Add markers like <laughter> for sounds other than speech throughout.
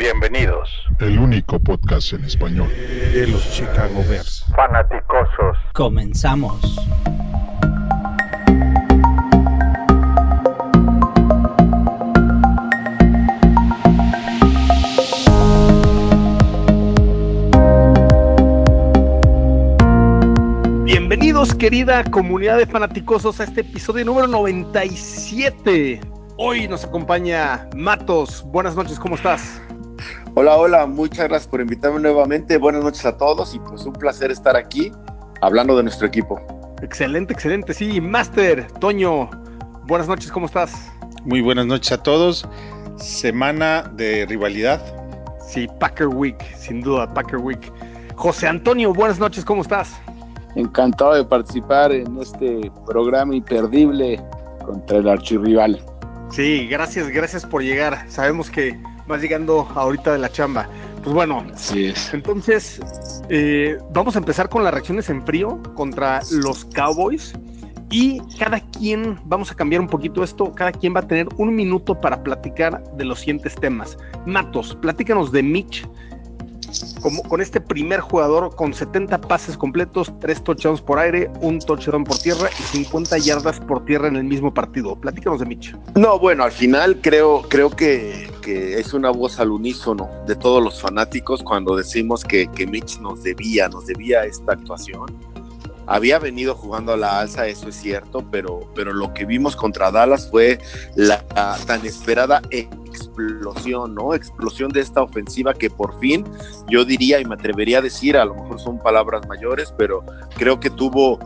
Bienvenidos. El único podcast en español de los Chicago Bears. Fanaticosos. Comenzamos. Bienvenidos querida comunidad de fanaticosos a este episodio número 97. Hoy nos acompaña Matos. Buenas noches, ¿cómo estás? Hola, hola, muchas gracias por invitarme nuevamente. Buenas noches a todos y pues un placer estar aquí hablando de nuestro equipo. Excelente, excelente. Sí, Master, Toño, buenas noches, ¿cómo estás? Muy buenas noches a todos. Semana de rivalidad. Sí, Packer Week, sin duda, Packer Week. José Antonio, buenas noches, ¿cómo estás? Encantado de participar en este programa imperdible contra el archirrival. Sí, gracias, gracias por llegar. Sabemos que vas llegando ahorita de la chamba. Pues bueno, Así es. entonces eh, vamos a empezar con las reacciones en frío contra los Cowboys. Y cada quien, vamos a cambiar un poquito esto, cada quien va a tener un minuto para platicar de los siguientes temas. Matos, platícanos de Mitch, como, con este primer jugador con 70 pases completos, 3 touchdowns por aire, un touchdown por tierra y 50 yardas por tierra en el mismo partido. Platícanos de Mitch. No, bueno, al final creo, creo que, que es una voz al unísono de todos los fanáticos cuando decimos que, que Mitch nos debía, nos debía esta actuación. Había venido jugando a la alza, eso es cierto, pero, pero lo que vimos contra Dallas fue la, tan esperada explosión, ¿no? Explosión de esta ofensiva que por fin, yo diría y me atrevería a decir, a lo mejor son palabras mayores, pero creo que tuvo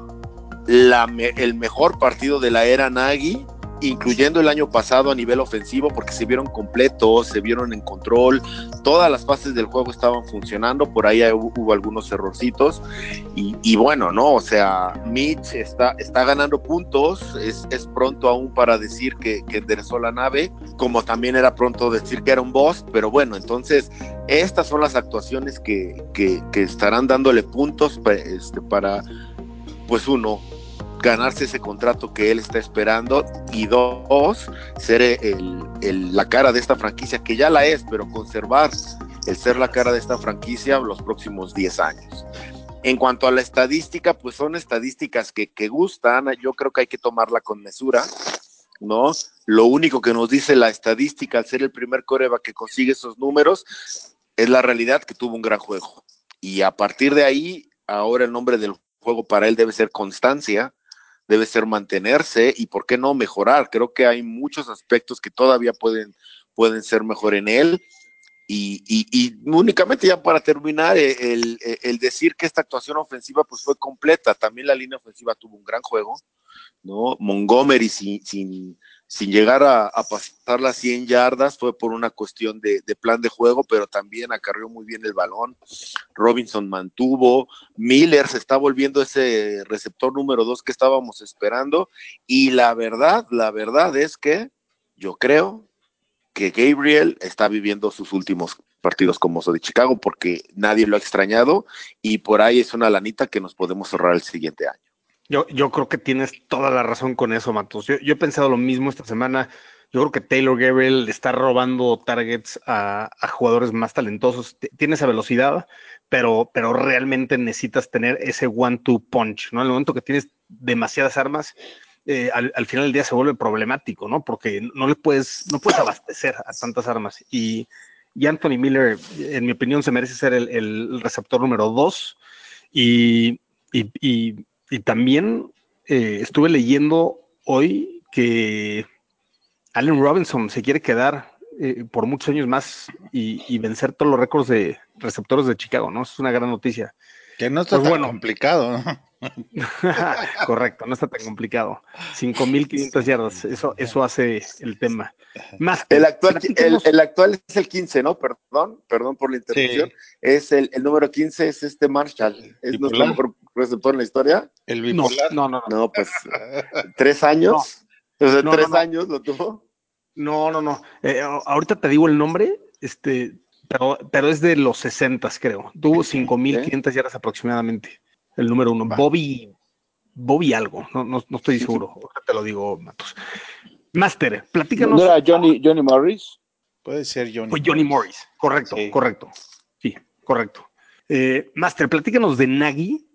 la, el mejor partido de la era Nagy, incluyendo el año pasado a nivel ofensivo, porque se vieron completos, se vieron en control, todas las fases del juego estaban funcionando, por ahí hubo, algunos errorcitos, y, bueno, no, o sea, Mitch está, está ganando puntos, es, es pronto aún para decir que, que enderezó la nave, como también era pronto decir que era un boss, pero bueno, entonces estas son las actuaciones que, que, que estarán dándole puntos este, para, pues uno, ganarse ese contrato que él está esperando y dos, ser el, el, la cara de esta franquicia, que ya la es, pero conservar el ser la cara de esta franquicia los próximos 10 años. En cuanto a la estadística, pues son estadísticas que, que gustan, yo creo que hay que tomarla con mesura, ¿no? Lo único que nos dice la estadística al ser el primer coreba que consigue esos números es la realidad que tuvo un gran juego. Y a partir de ahí, ahora el nombre del juego para él debe ser constancia, debe ser mantenerse y por qué no mejorar. Creo que hay muchos aspectos que todavía pueden, pueden ser mejor en él. Y, y, y únicamente ya para terminar, el, el, decir que esta actuación ofensiva pues fue completa. También la línea ofensiva tuvo un gran juego, ¿no? Montgomery sin, sin llegar a, pasar las 100 yardas fue por una cuestión de, plan de juego, pero también acarreó muy bien el balón. Robinson mantuvo, Miller se está volviendo ese receptor número 2 que estábamos esperando y la verdad, la verdad es que yo creo que Gabriel está viviendo sus últimos partidos como de Chicago porque nadie lo ha extrañado y por ahí es una lanita que nos podemos ahorrar el siguiente año. Yo, yo creo que tienes toda la razón con eso, Matos. Yo, he pensado lo mismo esta semana. Yo creo que Taylor Gabriel está robando targets a, jugadores más talentosos. T tiene esa velocidad, pero, pero realmente necesitas tener ese one-two punch, ¿no? En el momento que tienes demasiadas armas, eh, al, al, final del día se vuelve problemático, ¿no? Porque no le puedes, no puedes abastecer a tantas armas. Y, y Anthony Miller, en mi opinión, se merece ser el, receptor número dos. Y, y y también eh, estuve leyendo hoy que Allen Robinson se quiere quedar eh, por muchos años más y, y, vencer todos los récords de receptores de Chicago, ¿no? Es una gran noticia. Que no está pues tan bueno. complicado, ¿no? <laughs> <laughs> Correcto, no está tan complicado. 5.500 yardas, eso, eso hace el tema. Más el, actual, el, el, actual es el 15, ¿no? Perdón, perdón por la interrupción. Sí. Es el, el, número 15 es este Marshall. Es nuestro mejor receptor en la historia. El bipolar. No, no, no. No, pues tres años. No. O sea, no, tres no, años lo tuvo. No, no, no. Eh, ahorita te digo el nombre, este, pero, pero es de los 60, creo. Tuvo 5.500 ¿Sí? yardas aproximadamente. El número uno, Va. Bobby, Bobby algo, no, no, no estoy seguro. Te lo digo, Matos. Master, platícanos. ¿No era Johnny, Johnny Morris? Puede ser Johnny. Fue Johnny Morris. Correcto, Sí. correcto. Sí, correcto. Eh, Master, platícanos de Nagy,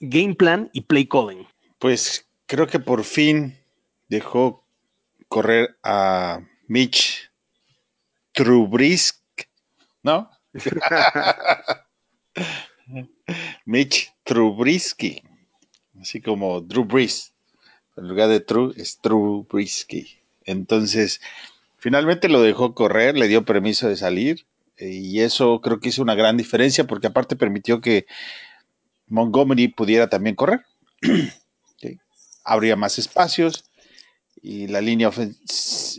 game plan y play calling. Pues creo que por fin dejó correr a Mitch Trubrisk, ¿no? <laughs> Mitch Trubrisky, así como Drew Brees. En lugar de True es Trubrisky. Entonces, finalmente lo dejó correr, le dio permiso de salir eh, y eso creo que hizo una gran diferencia porque aparte permitió que Montgomery pudiera también correr. <clears throat> Sí. Habría más espacios y la línea,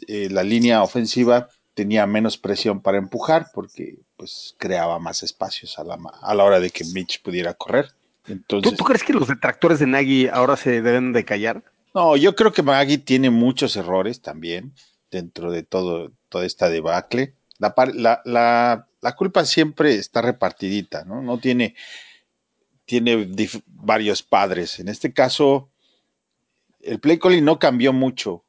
eh, la línea ofensiva tenía menos presión para empujar porque pues creaba más espacios a la, a la hora de que Mitch pudiera correr. ¿Tú, Entonces, tú crees que los detractores de Nagy ahora se deben de callar? no, yo creo que Maggie tiene muchos errores también dentro de todo, toda esta debacle. La, la, la, la culpa siempre está repartidita, ¿no? No tiene, tiene varios padres. En este caso, el play calling no cambió mucho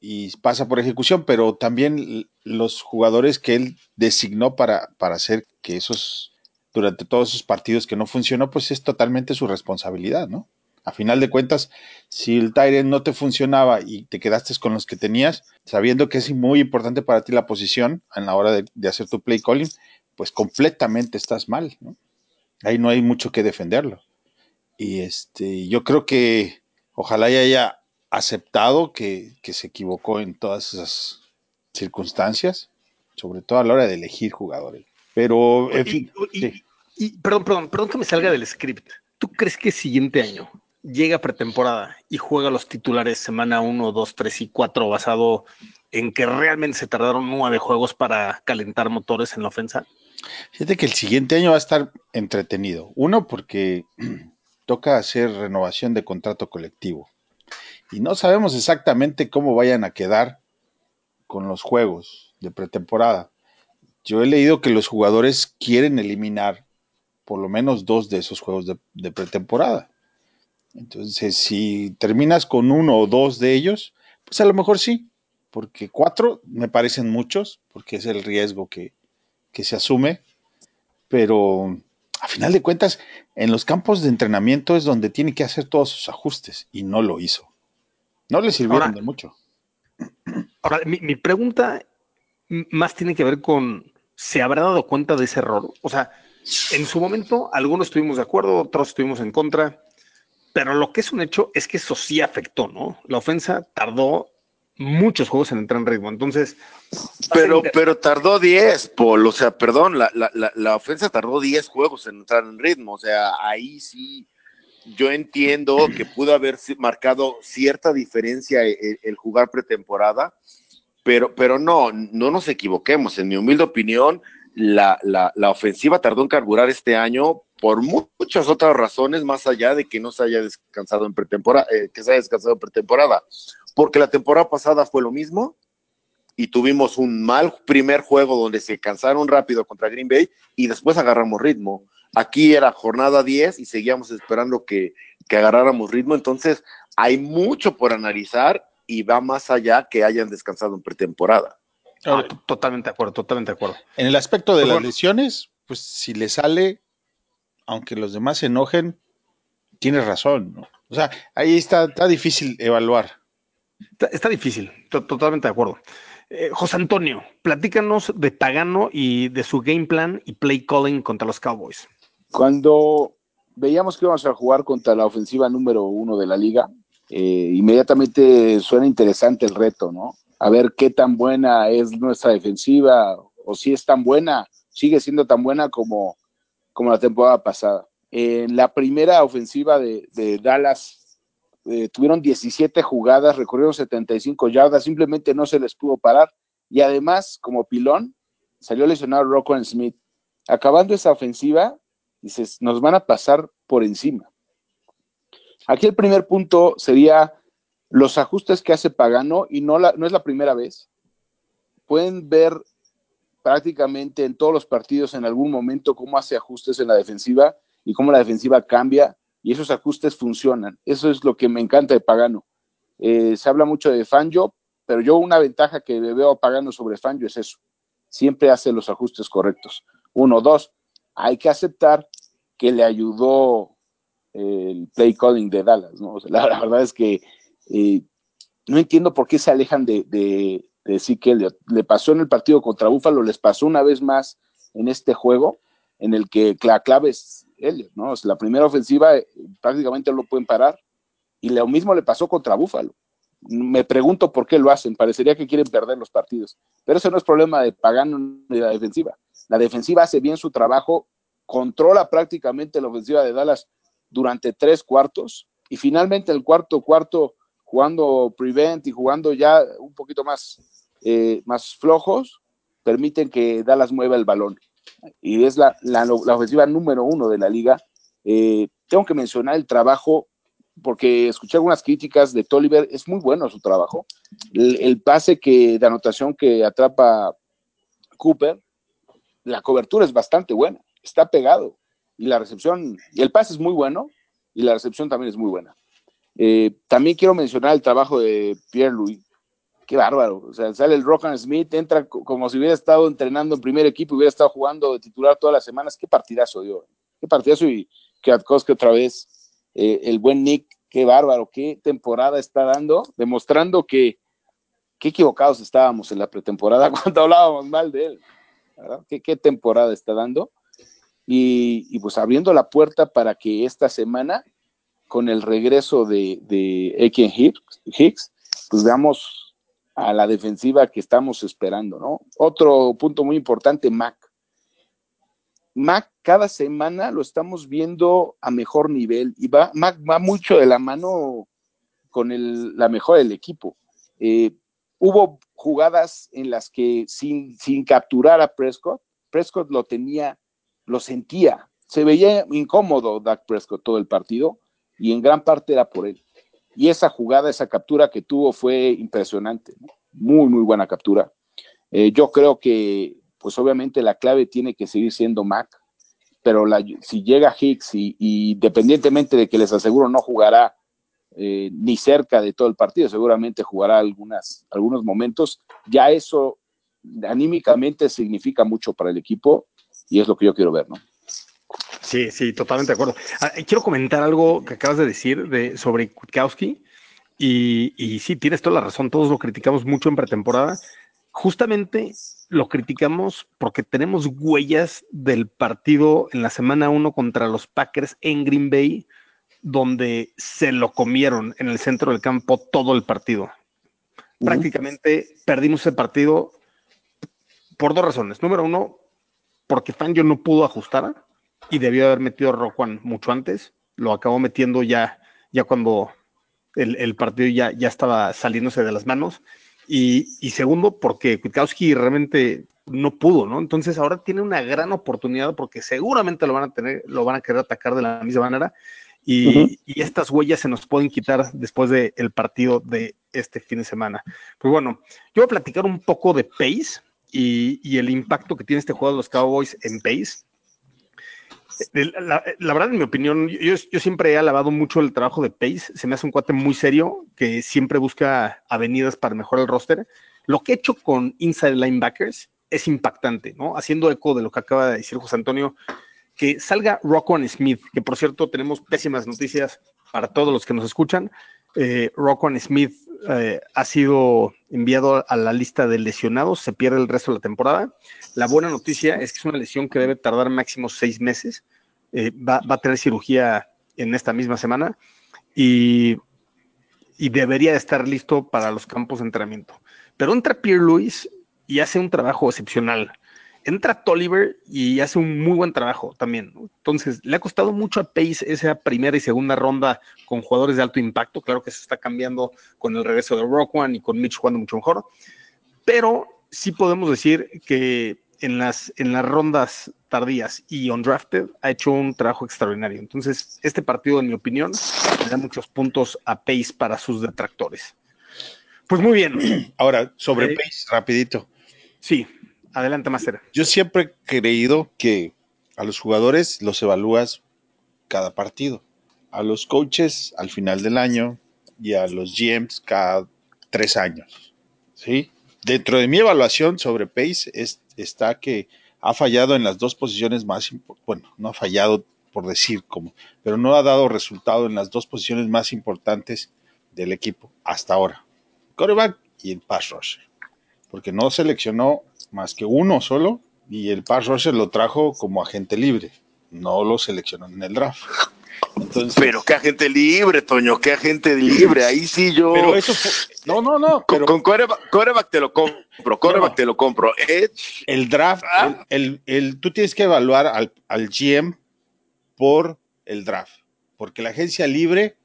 y pasa por ejecución, pero también los jugadores que él designó para, para hacer que esos, durante todos esos partidos que no funcionó, pues es totalmente su responsabilidad, ¿no? A final de cuentas, si el Tyrant no te funcionaba y te quedaste con los que tenías, sabiendo que es muy importante para ti la posición en la hora de, de hacer tu play calling, pues completamente estás mal, ¿no? Ahí no hay mucho que defenderlo. Y este, yo creo que ojalá haya aceptado que, que se equivocó en todas esas circunstancias, sobre todo a la hora de elegir jugadores. Pero, en Y- fin, y- sí. y- perdón, perdón, perdón que me salga del script. ¿Tú crees que el siguiente año llega pretemporada y juega los titulares semana 1, 2, 3 y 4 basado en que realmente se tardaron nueve juegos para calentar motores en la ofensa? Fíjate que el siguiente año va a estar entretenido. Uno, porque <clears throat> toca hacer renovación de contrato colectivo. Y no sabemos exactamente cómo vayan a quedar con los juegos de pretemporada. Yo he leído que los jugadores quieren eliminar por lo menos dos de esos juegos de, de pretemporada. Entonces, si terminas con uno o dos de ellos, pues a lo mejor sí, porque cuatro me parecen muchos, porque es el riesgo que, que se asume, pero a final de cuentas, en los campos de entrenamiento es donde tiene que hacer todos sus ajustes y no lo hizo. No le sirvieron Ahora- de mucho. Ahora, mi, mi pregunta más tiene que ver con, ¿se habrá dado cuenta de ese error? O sea, en su momento algunos estuvimos de acuerdo, otros estuvimos en contra, pero lo que es un hecho es que eso sí afectó, ¿no? La ofensa tardó muchos juegos en entrar en ritmo, entonces... Pero, pero tardó 10, Paul. O sea, perdón, la, la, la, la ofensa tardó 10 juegos en entrar en ritmo. O sea, ahí sí yo entiendo que pudo haber marcado cierta diferencia el, el jugar pretemporada, pero, pero no, no nos equivoquemos. En mi humilde opinión, la, la, la ofensiva tardó en carburar este año por mu- muchas otras razones, más allá de que no se haya descansado en pretemporada, eh, que se haya descansado en pretemporada. Porque la temporada pasada fue lo mismo y tuvimos un mal primer juego donde se cansaron rápido contra Green Bay y después agarramos ritmo. Aquí era jornada 10 y seguíamos esperando que, que agarráramos ritmo, entonces hay mucho por analizar y va más allá que hayan descansado en pretemporada. Ah, totalmente de acuerdo, totalmente de acuerdo. En el aspecto de Pues las bueno. lesiones, pues si le sale, aunque los demás se enojen, tienes razón. ¿no? O sea, ahí está, está difícil evaluar. Está, difícil, to- totalmente de acuerdo. Eh, José Antonio, platícanos de Pagano y de su game plan y play calling contra los Cowboys. Cuando veíamos que íbamos a jugar contra la ofensiva número uno de la liga, eh, inmediatamente suena interesante el reto, ¿no? A ver qué tan buena es nuestra defensiva o si es tan buena, sigue siendo tan buena como, como la temporada pasada. En la primera ofensiva de Dallas eh, tuvieron 17 jugadas, recorrieron 75 yardas, simplemente no se les pudo parar. Y además, como pilón, salió lesionado Rockwell Smith. Acabando esa ofensiva, dices, nos van a pasar por encima. Aquí el primer punto sería los ajustes que hace Pagano, y no, la, no es la primera vez. Pueden ver prácticamente en todos los partidos en algún momento cómo hace ajustes en la defensiva y cómo la defensiva cambia, y esos ajustes funcionan. Eso es lo que me encanta de Pagano. Eh, se habla mucho de Fangio, pero yo una ventaja que le veo a Pagano sobre Fangio es eso. siempre hace los ajustes correctos. Uno, dos, hay que aceptar que le ayudó el play calling de Dallas, ¿no? la, verdad es que eh, no entiendo por qué se alejan de, de, de Le pasó en el partido contra Buffalo, les pasó una vez más en este juego, en el que la clave es Elliott, ¿no? la primera ofensiva eh, prácticamente lo pueden parar, y lo mismo le pasó contra Buffalo. Me pregunto por qué lo hacen, parecería que quieren perder los partidos, pero ese no es problema de Pagano ni la defensiva. La defensiva hace bien su trabajo, controla prácticamente la ofensiva de Dallas durante tres cuartos y finalmente el cuarto cuarto jugando prevent y jugando ya un poquito más, eh, más flojos, permiten que Dallas mueva el balón. Y es la, la, ofensiva número uno de la liga. Eh, tengo que mencionar el trabajo, porque escuché algunas críticas de Tolliver, es muy bueno su trabajo. El, el pase que, de anotación que atrapa Cooper, la cobertura es bastante buena, está pegado y la recepción, y el pase es muy bueno, y la recepción también es muy buena. Eh, también quiero mencionar el trabajo de Pierre Louis. Qué bárbaro. O sea, sale el Rohan Smith, entra como si hubiera estado entrenando en primer equipo, hubiera estado jugando de titular todas las semanas. Qué partidazo dio. Qué partidazo y Kwiatkowski otra vez. Eh, el buen Nick, qué bárbaro, qué temporada está dando, demostrando que qué equivocados estábamos en la pretemporada <laughs> cuando hablábamos mal de él. ¿verdad? ¿Qué, qué temporada está dando? y, pues abriendo la puerta para que esta semana, con el regreso de, de Hicks, pues veamos a la defensiva que estamos esperando, ¿no? Otro punto muy importante, Mac. Mac cada semana lo estamos viendo a mejor nivel y va, Mac va mucho de la mano con la mejor del equipo. Eh, hubo jugadas en las que sin, sin capturar a Prescott, Prescott lo tenía lo sentía. Se veía incómodo Dak Prescott todo el partido y en gran parte era por él. Y esa jugada, esa captura que tuvo fue impresionante, muy, muy buena captura. Eh, yo creo que, pues obviamente la clave tiene que seguir siendo Mac, pero si llega Hicks y, independientemente de que les aseguro no jugará eh, ni cerca de todo el partido, seguramente jugará algunas, algunos momentos, ya eso anímicamente significa mucho para el equipo y es lo que yo quiero ver, ¿no? Sí, sí, totalmente de acuerdo. Ah, quiero comentar algo que acabas de decir de, sobre Kutkowski. Y, y sí, tienes toda la razón, todos lo criticamos mucho en pretemporada. Justamente lo criticamos porque tenemos huellas del partido en la semana 1 contra los Packers en Green Bay, donde se lo comieron en el centro del campo todo el partido. Prácticamente perdimos ese partido por dos razones. Número uno, porque Fangio no pudo ajustar y debió haber metido a Roquan mucho antes. Lo acabó metiendo ya, ya cuando el, partido ya, ya estaba saliéndose de las manos. Y, segundo, porque Kwiatkowski realmente no pudo, ¿no? Entonces ahora tiene una gran oportunidad porque seguramente lo van a tener, lo van a querer atacar de la misma manera. Y, y estas huellas se nos pueden quitar después del partido de este fin de semana. Pues bueno, yo voy a platicar un poco de Pace, y, el impacto que tiene este juego de los Cowboys en pace. La, verdad, en mi opinión, yo, siempre he alabado mucho el trabajo de Pace. Se me hace un cuate muy serio que siempre busca avenidas para mejorar el roster. Lo que he hecho con Inside Linebackers es impactante, ¿no? Haciendo eco de lo que acaba de decir José Antonio, que salga Rockwell Smith, que por cierto tenemos pésimas noticias para todos los que nos escuchan. Eh, Smith eh, ha sido enviado a la lista de lesionados, se pierde el resto de la temporada. La buena noticia es que es una lesión que debe tardar máximo seis meses. Eh, va, a tener cirugía en esta misma semana y, y, debería estar listo para los campos de entrenamiento. Pero entra Pierre Louis y hace un trabajo excepcional entra Tolliver y hace un muy buen trabajo también. Entonces, le ha costado mucho a Pace esa primera y segunda ronda con jugadores de alto impacto. Claro que se está cambiando con el regreso de Rock One y con Mitch jugando mucho mejor. Pero sí podemos decir que en las, en las rondas tardías y undrafted ha hecho un trabajo extraordinario. Entonces, este partido, en mi opinión, le da muchos puntos a Pace para sus detractores. Pues muy bien. Ahora, sobre eh, Pace, rapidito. Sí. Adelante, Master. Yo siempre he creído que a los jugadores los evalúas cada partido, a los coaches al final del año y a los GMs cada tres años. ¿sí? Dentro de mi evaluación sobre Pace, es, está que ha fallado en las dos posiciones más importantes, bueno, no ha fallado por decir como, pero no ha dado resultado en las dos posiciones más importantes del equipo hasta ahora, quarterback y el pass rusher, porque no seleccionó más que uno solo y el pass rusher lo trajo como agente libre, no lo seleccionó en el draft. Entonces, pero qué agente libre, Toño, qué agente libre. Ahí sí yo. Pero eso fue, no, no, no. Pero, con, coreback, te lo compro, coreback te lo compro. Edge. El draft, ah. el, el, tú tienes que evaluar al, al GM por el draft, porque la agencia libre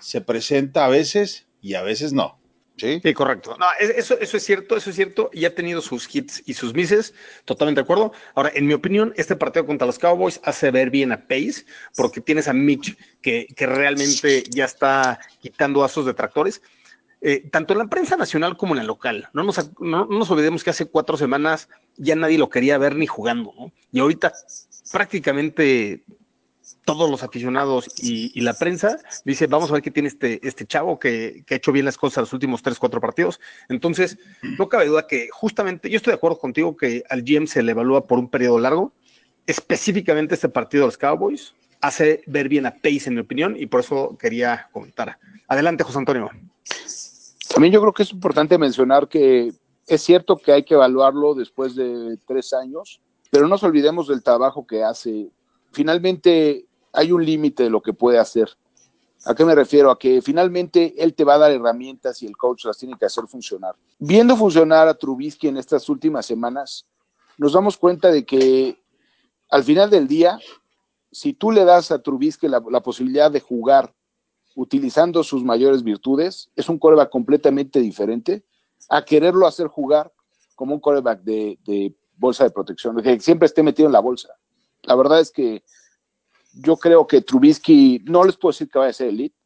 se presenta a veces y a veces no. Sí, correcto. No, eso, eso es cierto, eso es cierto. Y ha tenido sus hits y sus misses, totalmente de acuerdo. Ahora, en mi opinión, este partido contra los Cowboys hace ver bien a Pace, porque tienes a Mitch que, que realmente ya está quitando a sus detractores. Eh, tanto en la prensa nacional como en la local. No nos, no, no nos olvidemos que hace cuatro semanas ya nadie lo quería ver ni jugando, ¿no? Y ahorita prácticamente todos los aficionados y, la prensa dice, vamos a ver qué tiene este, este chavo que, ha hecho bien las cosas los últimos tres, cuatro partidos. Entonces, no cabe duda que justamente, yo estoy de acuerdo contigo que al GM se le evalúa por un periodo largo, específicamente este partido de los Cowboys, hace ver bien a Pace en mi opinión y por eso quería comentar. Adelante, José Antonio. También yo creo que es importante mencionar que es cierto que hay que evaluarlo después de tres años, pero no nos olvidemos del trabajo que hace finalmente hay un límite de lo que puede hacer. ¿A qué me refiero? A que finalmente él te va a dar herramientas y el coach las tiene que hacer funcionar. Viendo funcionar a Trubisky en estas últimas semanas, nos damos cuenta de que al final del día, si tú le das a Trubisky la, posibilidad de jugar utilizando sus mayores virtudes, es un coreback completamente diferente a quererlo hacer jugar como un coreback de, de bolsa de protección, de que siempre esté metido en la bolsa. La verdad es que yo creo que Trubisky, no les puedo decir que vaya a ser elite,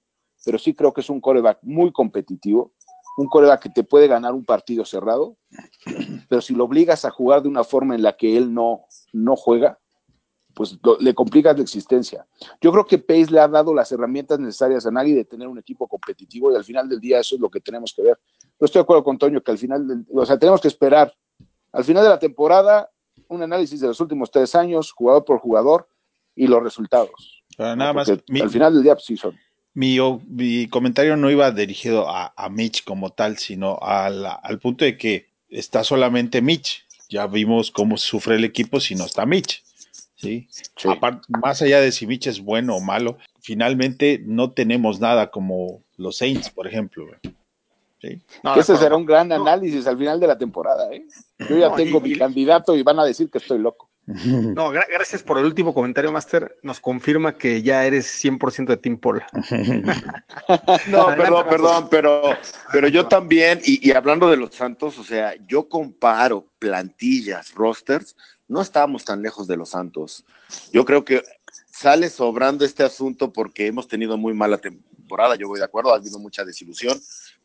pero sí creo que es un coreback muy competitivo, un coreback que te puede ganar un partido cerrado, pero si lo obligas a jugar de una forma en la que él no, no juega, pues le complicas la existencia. Yo creo que Pace le ha dado las herramientas necesarias a Nagy de tener un equipo competitivo y al final del día eso es lo que tenemos que ver. Yo estoy de acuerdo con Toño que al final, o sea, tenemos que esperar. Al final de la temporada un análisis de los últimos tres años, jugador por jugador, y los resultados. nada más. al final del día, pues sí son. Mi, mi comentario no iba dirigido a, Mitch como tal, sino al, al punto de que está solamente Mitch. Ya vimos cómo sufre el equipo si no está Mitch. ¿sí? más allá de si Mitch es bueno o malo, finalmente no tenemos nada como los Saints, por ejemplo. Ese será un gran análisis al final de la temporada. ¿eh? Yo ya tengo mi candidato y van a decir que estoy loco. <laughs> No, gracias por el último comentario, Master. Nos confirma que ya eres 100% de Team Paul. <laughs> no, perdón, perdón, pero, pero yo también, y, y, hablando de los Santos, o sea, yo comparo plantillas, rosters, no estábamos tan lejos de los Santos. Yo creo que sale sobrando este asunto porque hemos tenido muy mala temporada, yo voy de acuerdo, ha habido mucha desilusión,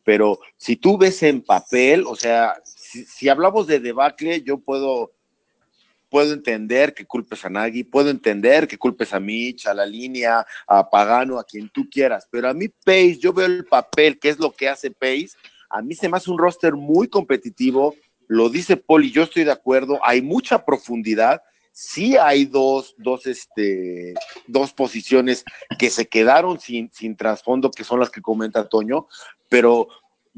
pero si tú ves en papel, o sea, si, hablamos de debacle, yo puedo, puedo entender que culpes a Nagy, puedo entender que culpes a Mitch, a la línea, a Pagano, a quien tú quieras, pero a mí Pace, yo veo el papel, qué es lo que hace Pace, a mí se me hace un roster muy competitivo, lo dice y yo estoy de acuerdo, hay mucha profundidad, sí hay dos, dos, este, dos posiciones que se quedaron sin, sin trasfondo, que son las que comenta Toño, pero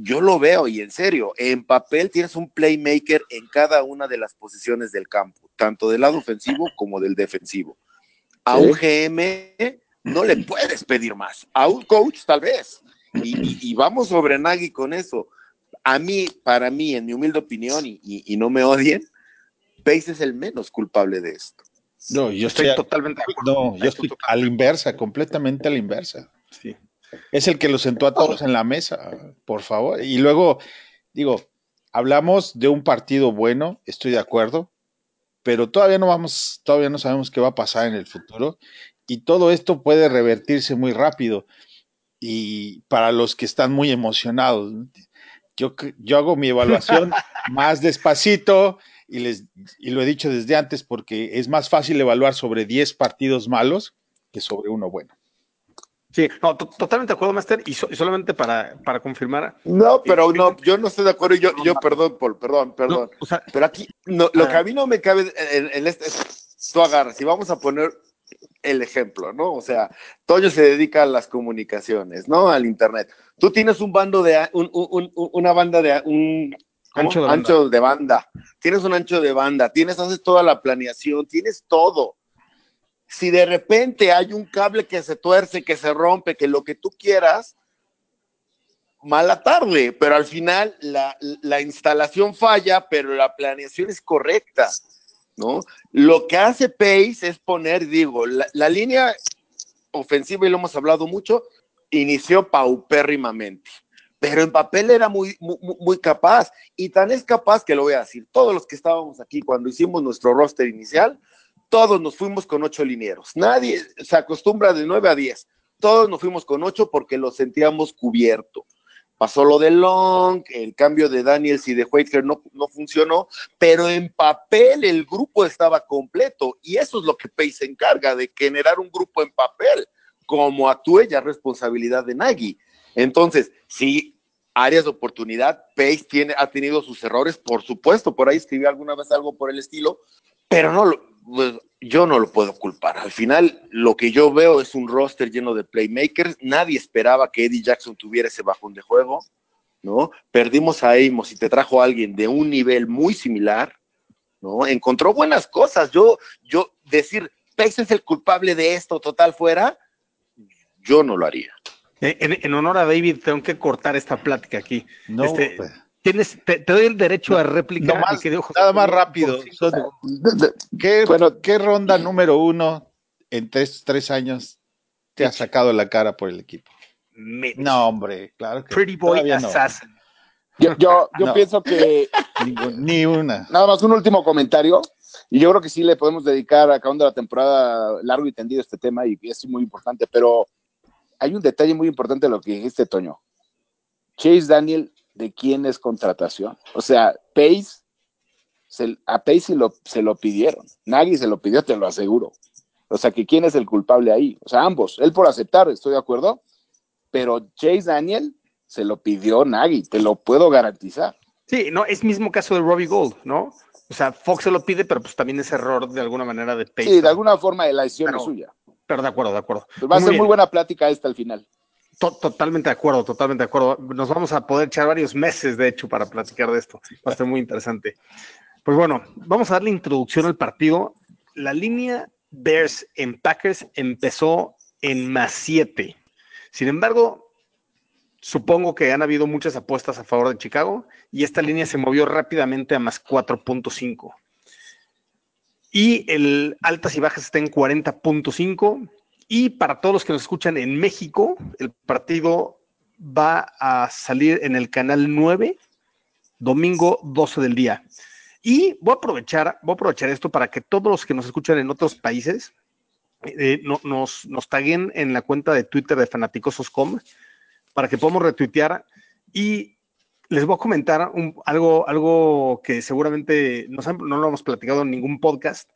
yo lo veo y en serio, en papel tienes un playmaker en cada una de las posiciones del campo, tanto del lado ofensivo como del defensivo. A un GM no le puedes pedir más, a un coach tal vez. <clears throat> Y, vamos sobre Nagy con eso. A mí, para mí, en mi humilde opinión, y, no me odien, Pace es el menos culpable de esto. No, yo estoy, totalmente. No, yo estoy a la inversa, completamente a la inversa. Sí. Es el que lo sentó a todos en la mesa, por favor. Y luego, digo, hablamos de un partido bueno, estoy de acuerdo, pero todavía no vamos, todavía no sabemos qué va a pasar en el futuro. Y todo esto puede revertirse muy rápido. Y para los que están muy emocionados, yo, yo hago mi evaluación <laughs> más despacito y, les, y lo he dicho desde antes porque es más fácil evaluar sobre 10 partidos malos que sobre uno bueno. Sí, no, totalmente de acuerdo, Master, y, solamente para, para confirmar. No, pero no, yo no estoy de acuerdo, yo, yo perdón, Paul, perdón, perdón. pero aquí, no, lo que a mí no me cabe en, este, tú agarras, y vamos a poner el ejemplo, ¿no? O sea, Toño se dedica a las comunicaciones, ¿no? Al internet. Tú tienes un bando de, un, un, una banda de, un ancho, de, ancho de banda, tienes un ancho de banda, tienes, haces toda la planeación, tienes todo si de repente hay un cable que se tuerce, que se rompe, que lo que tú quieras, mala tarde, pero al final la, instalación falla, pero la planeación es correcta, ¿no? Lo que hace Pace es poner, digo, la, línea ofensiva, y lo hemos hablado mucho, inició paupérrimamente, pero en papel era muy, muy, muy capaz, y tan es capaz que lo voy a decir, todos los que estábamos aquí cuando hicimos nuestro roster inicial, todos nos fuimos con ocho linieros. Nadie se acostumbra de nueve a diez. Todos nos fuimos con ocho porque lo sentíamos cubierto. Pasó lo de Long, el cambio de Daniels y de Whitaker no, no funcionó, pero en papel el grupo estaba completo y eso es lo que Pace se encarga de generar un grupo en papel. Como actúe ya responsabilidad de Nagy. Entonces, sí, áreas de oportunidad, Pace tiene, ha tenido sus errores, por supuesto, por ahí escribí alguna vez algo por el estilo, pero no, pues, yo no lo puedo culpar. Al final, lo que yo veo es un roster lleno de playmakers. Nadie esperaba que Eddie Jackson tuviera ese bajón de juego, ¿no? Perdimos a Amos y te trajo a alguien de un nivel muy similar, ¿no? Encontró buenas cosas. Yo, yo, decir, Pace es el culpable de esto, total fuera, yo no lo haría. En, honor a David, tengo que cortar esta plática aquí. No, este, pues. Tienes, te, doy el derecho a réplica. nada más rápido. ¿qué, ronda número uno en tres, tres años te ha sacado la cara por el equipo? No, hombre, claro que Pretty Boy Assassin. Yo, yo, pienso que. <laughs> Ni, una. Nada más un último comentario. Y yo creo que sí le podemos dedicar acabando la temporada largo y tendido este tema y es muy importante. Pero hay un detalle muy importante de lo que dijiste, Toño. Chase Daniel de quién es contratación. O sea, Pace, a Pace lo, se lo pidieron. Nagy se lo pidió, te lo aseguro. O sea, que quién es el culpable ahí. O sea, ambos. Él por aceptar, estoy de acuerdo. Pero Chase Daniel se lo pidió Nagy, te lo puedo garantizar. Sí, no, es mismo caso de Robbie Gold, ¿no? O sea, Fox se lo pide, pero pues también es error de alguna manera de Pace. Sí, de alguna forma de la decisión es suya. Pero de acuerdo, de acuerdo. va a ser muy buena plática esta al final totalmente de acuerdo, totalmente de acuerdo. Nos vamos a poder echar varios meses, de hecho, para platicar de esto. Va a ser muy interesante. Pues bueno, vamos a darle introducción al partido. La línea Bears en Packers empezó en más 7. Sin embargo, supongo que han habido muchas apuestas a favor de Chicago y esta línea se movió rápidamente a más 4.5. Y el altas y bajas está en 40.5 y para todos los que nos escuchan en México, el partido va a salir en el canal 9, domingo 12 del día. Y voy a aprovechar, voy a aprovechar esto para que todos los que nos escuchan en otros países eh, nos, nos taguen en la cuenta de Twitter de Fanaticosos.com para que podamos retuitear y les voy a comentar algo, algo que seguramente no lo hemos platicado en ningún podcast,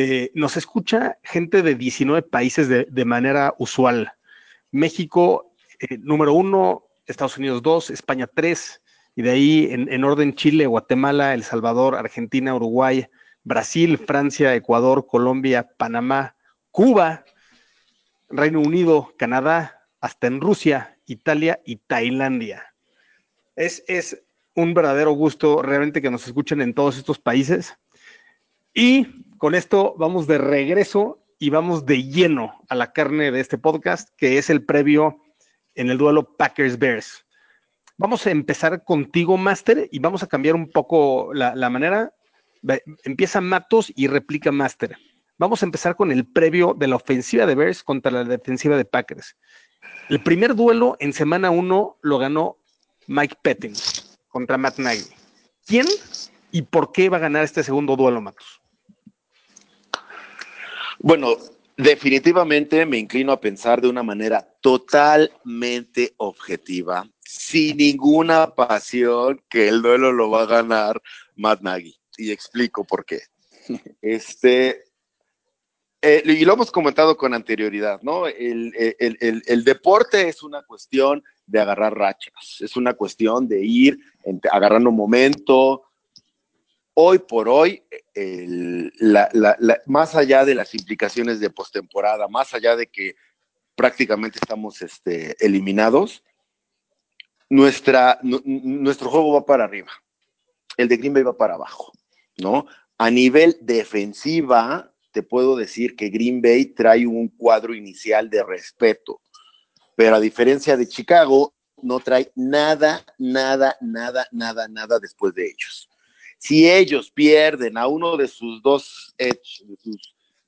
eh, nos escucha gente de 19 países de, manera usual. México, eh, número uno, Estados Unidos dos, España tres, y de ahí en, orden Chile, Guatemala, El Salvador, Argentina, Uruguay, Brasil, Francia, Ecuador, Colombia, Panamá, Cuba, Reino Unido, Canadá, hasta en Rusia, Italia y Tailandia. Es, es un verdadero gusto realmente que nos escuchen en todos estos países. Y con esto vamos de regreso y vamos de lleno a la carne de este podcast, que es el previo en el duelo Packers-Bears. Vamos a empezar contigo, Master, y vamos a cambiar un poco la, manera. Empieza Matos y replica Master. Vamos a empezar con el previo de la ofensiva de Bears contra la defensiva de Packers. El primer duelo en semana 1 lo ganó Mike Pettin contra Matt Nagy. ¿Quién y por qué va a ganar este segundo duelo, Matos? Bueno, definitivamente me inclino a pensar de una manera totalmente objetiva, sin ninguna pasión, que el duelo lo va a ganar Matt Nagy. Y explico por qué. <laughs> Este, eh, y lo hemos comentado con anterioridad, ¿no? El, el, el, deporte es una cuestión de agarrar rachas, es una cuestión de ir agarrando momento. Hoy por hoy, más allá de las implicaciones de postemporada, más allá de que prácticamente estamos este, eliminados, nuestra, nuestro juego va para arriba. El de Green Bay va para abajo, ¿no? A nivel defensiva, te puedo decir que Green Bay trae un cuadro inicial de respeto, pero a diferencia de Chicago, no trae nada, nada, nada, nada, nada después de ellos. Si ellos pierden a uno de sus dos edge, de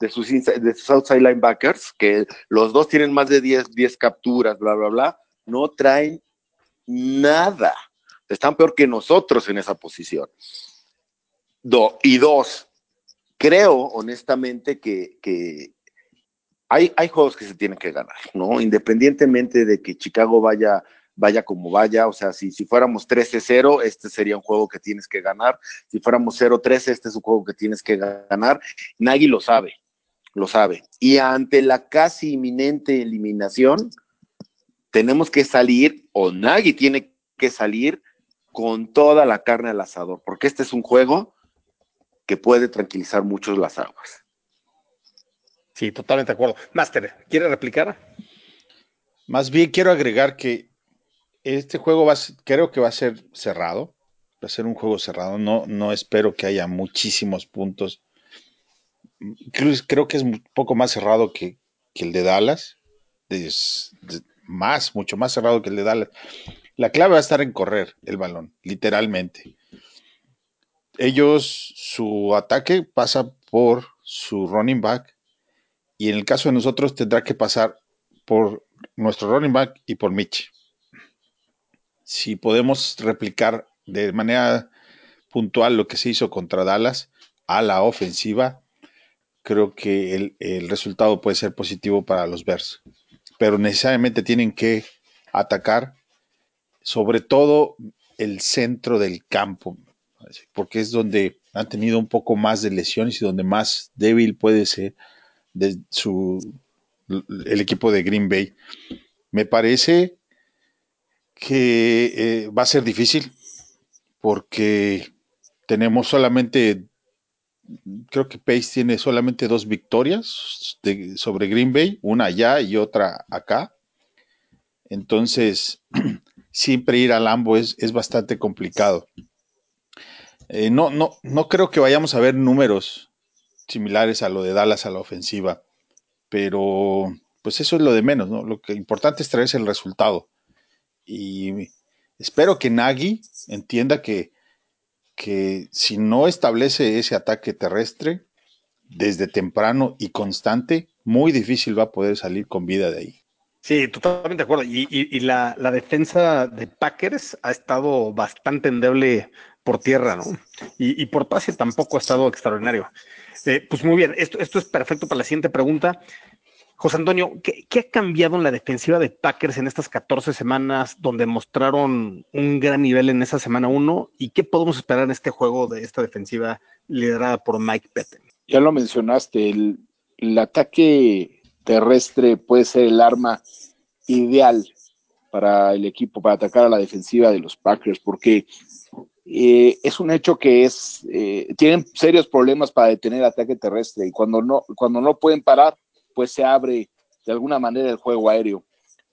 sus, de sus, outside linebackers, que los dos tienen más de 10, 10 capturas, bla, bla, bla, no traen nada. Están peor que nosotros en esa posición. Do, y dos, creo honestamente que, hay, hay, juegos que se tienen que ganar, ¿no? Independientemente de que Chicago vaya, vaya como vaya, o sea, si, si fuéramos 13-0, este sería un juego que tienes que ganar. Si fuéramos 0-13, este es un juego que tienes que ganar. Nagy lo sabe, lo sabe. Y ante la casi inminente eliminación, tenemos que salir, o Nagy tiene que salir con toda la carne al asador, porque este es un juego que puede tranquilizar mucho las aguas. Sí, totalmente de acuerdo. Master, ¿quiere replicar? Más bien quiero agregar que este juego va, creo que va a ser cerrado, va a ser un juego cerrado, no, no espero que haya muchísimos puntos. Creo, que es un poco más cerrado que, el de Dallas, más, mucho más cerrado que el de Dallas. La clave va a estar en correr el balón, literalmente. Ellos, su ataque pasa por su running back y en el caso de nosotros tendrá que pasar por nuestro running back y por Mitch. Si podemos replicar de manera puntual lo que se hizo contra Dallas a la ofensiva, creo que el, el resultado puede ser positivo para los Bears. Pero necesariamente tienen que atacar sobre todo el centro del campo, porque es donde han tenido un poco más de lesiones y donde más débil puede ser de su, el equipo de Green Bay. Me parece que eh, va a ser difícil porque tenemos solamente, creo que Pace tiene solamente dos victorias sobre Green Bay, una allá y otra acá. Entonces, <clears throat> siempre ir al Lambo es, es bastante complicado. Eh, no, no, no creo que vayamos a ver números similares a lo de Dallas a la ofensiva, pero pues eso es lo de menos, ¿no? Lo que importante es traerse el resultado. Y espero que Nagy entienda que, que si no establece ese ataque terrestre desde temprano y constante, muy difícil va a poder salir con vida de ahí. Sí, totalmente de acuerdo. Y, la, defensa de Packers ha estado bastante endeble por tierra, ¿no? Y, por pase tampoco ha estado extraordinario. Eh, pues muy bien, esto, esto es perfecto para la siguiente pregunta. José Antonio, ¿qué, ha cambiado en la defensiva de Packers en estas 14 semanas donde mostraron un gran nivel en esa semana 1? ¿Y qué podemos esperar en este juego de esta defensiva liderada por Mike Petten? Ya lo mencionaste, el, ataque terrestre puede ser el arma ideal para el equipo, para atacar a la defensiva de los Packers, porque eh, es un hecho que es, eh, tienen serios problemas para detener ataque terrestre y cuando no, cuando no pueden parar, se abre de alguna manera el juego aéreo.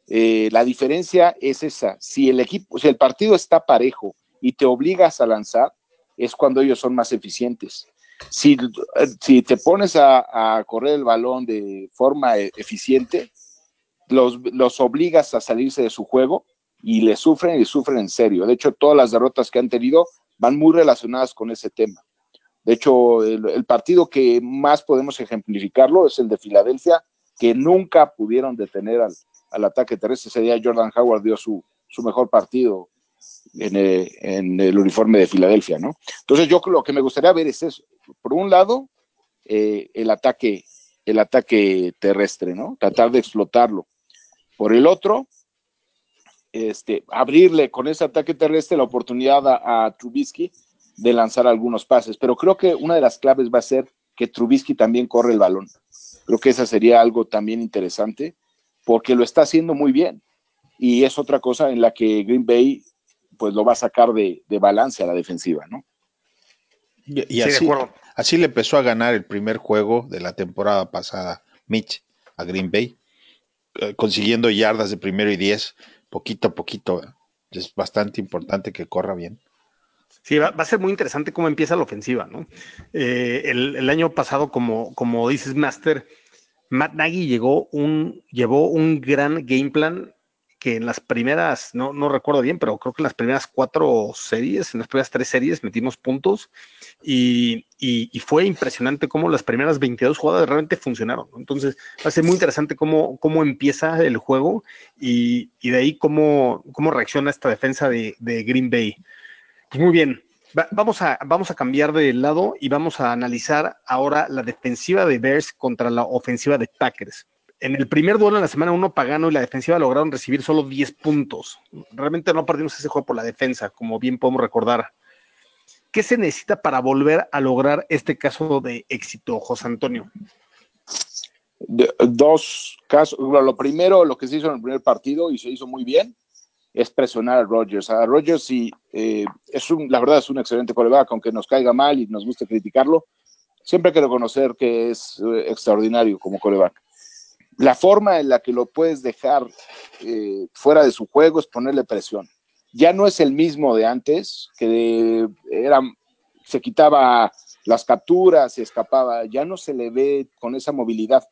Eh, la diferencia es esa, si el equipo, si el partido está parejo y te obligas a lanzar, es cuando ellos son más eficientes si, si te pones a, correr el balón de forma e, eficiente, los, los obligas a salirse de su juego y le sufren y sufren en serio. De hecho, todas las derrotas que han tenido van muy relacionadas con ese tema. De hecho, el, partido que más podemos ejemplificarlo es el de Filadelfia, que nunca pudieron detener al, al ataque terrestre. Ese día Jordan Howard dio su, su mejor partido en el, uniforme de Filadelfia, ¿no? Entonces yo lo que me gustaría ver es eso. Por un lado, eh, el ataque, el ataque terrestre, ¿no? Tratar de explotarlo. Por el otro, este, abrirle con ese ataque terrestre la oportunidad a, Trubisky de lanzar algunos pases. Pero creo que una de las claves va a ser que Trubisky también corre el balón. Creo que esa sería algo también interesante, porque lo está haciendo muy bien. Y es otra cosa en la que Green Bay pues lo va a sacar de, balance a la defensiva, ¿no? Y, así, así, le empezó a ganar el primer juego de la temporada pasada Mitch a Green Bay, eh, consiguiendo yardas de primero y diez, poquito a poquito. Es bastante importante que corra bien. Sí, va, a ser muy interesante cómo empieza la ofensiva, ¿no? Eh, el, año pasado, como, como dices, Master, Matt Nagy llevó un gran game plan que en las primeras, no, no recuerdo bien, pero creo que en las primeras cuatro series, en las primeras tres series metimos puntos y, fue impresionante cómo las primeras 22 jugadas realmente funcionaron. Entonces va a ser muy interesante cómo, cómo empieza el juego y, de ahí cómo, cómo reacciona esta defensa de, Green Bay. Pues muy bien, vamos, a, vamos a cambiar de lado y vamos a analizar ahora la defensiva de Bears contra la ofensiva de Packers en el primer duelo en la semana 1, Pagano y la defensiva lograron recibir solo 10 puntos. Realmente no perdimos ese juego por la defensa, como bien podemos recordar. ¿Qué se necesita para volver a lograr este caso de éxito, José Antonio? dos casos. lo primero, lo que se hizo en el primer partido y se hizo muy bien, es presionar a Rodgers. A Rodgers, sí, eh, es un, la verdad es un excelente coreback, aunque nos caiga mal y nos guste criticarlo. Siempre hay que reconocer que es eh, extraordinario como coreback la forma en la que lo puedes dejar eh, fuera de su juego es ponerle presión. Ya no es el mismo de antes, que era, se quitaba las capturas, se escapaba, ya no se le ve con esa movilidad.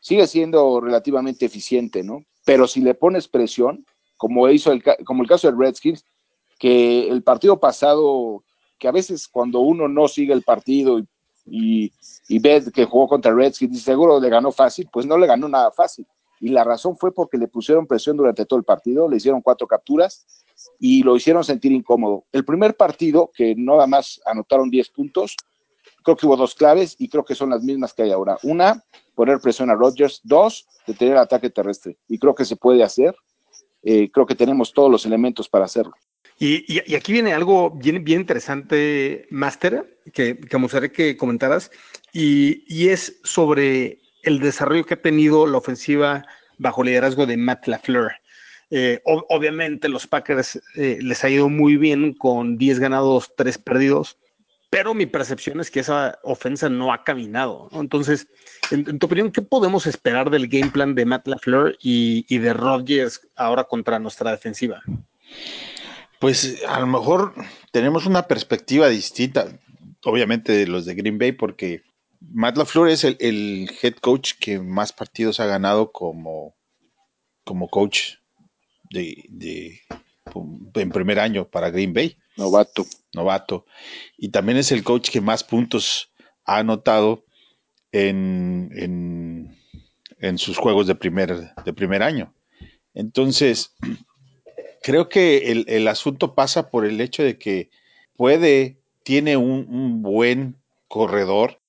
Sigue siendo relativamente eficiente, ¿no? Pero si le pones presión, como hizo el, como el caso de Redskins, que el partido pasado, que a veces cuando uno no sigue el partido y y, y que jugó contra Redskins y seguro le ganó fácil, pues no le ganó nada fácil. Y la razón fue porque le pusieron presión durante todo el partido, le hicieron cuatro capturas y lo hicieron sentir incómodo. El primer partido, que nada más anotaron 10 puntos, creo que hubo dos claves y creo que son las mismas que hay ahora. Una, poner presión a Rodgers. Dos, detener el ataque terrestre. Y creo que se puede hacer. Eh, creo que tenemos todos los elementos para hacerlo. Y, aquí viene algo bien, bien interesante, Master, que, que me gustaría que comentaras, y, es sobre el desarrollo que ha tenido la ofensiva bajo liderazgo de Matt LaFleur. Eh, obviamente los Packers eh, les ha ido muy bien con 10 ganados, 3 perdidos, pero mi percepción es que esa ofensa no ha caminado. Entonces, en, tu opinión, ¿qué podemos esperar del game plan de Matt LaFleur y, de Rodgers ahora contra nuestra defensiva? Pues a lo mejor tenemos una perspectiva distinta, obviamente de los de Green Bay, porque Matt LaFleur es el, head coach que más partidos ha ganado como, como coach de, en primer año para Green Bay. Novato. Novato. Y también es el coach que más puntos ha anotado en, en, en sus juegos de primer, de primer año. Entonces, <clears throat> creo que el, asunto pasa por el hecho de que puede, tiene un, buen corredor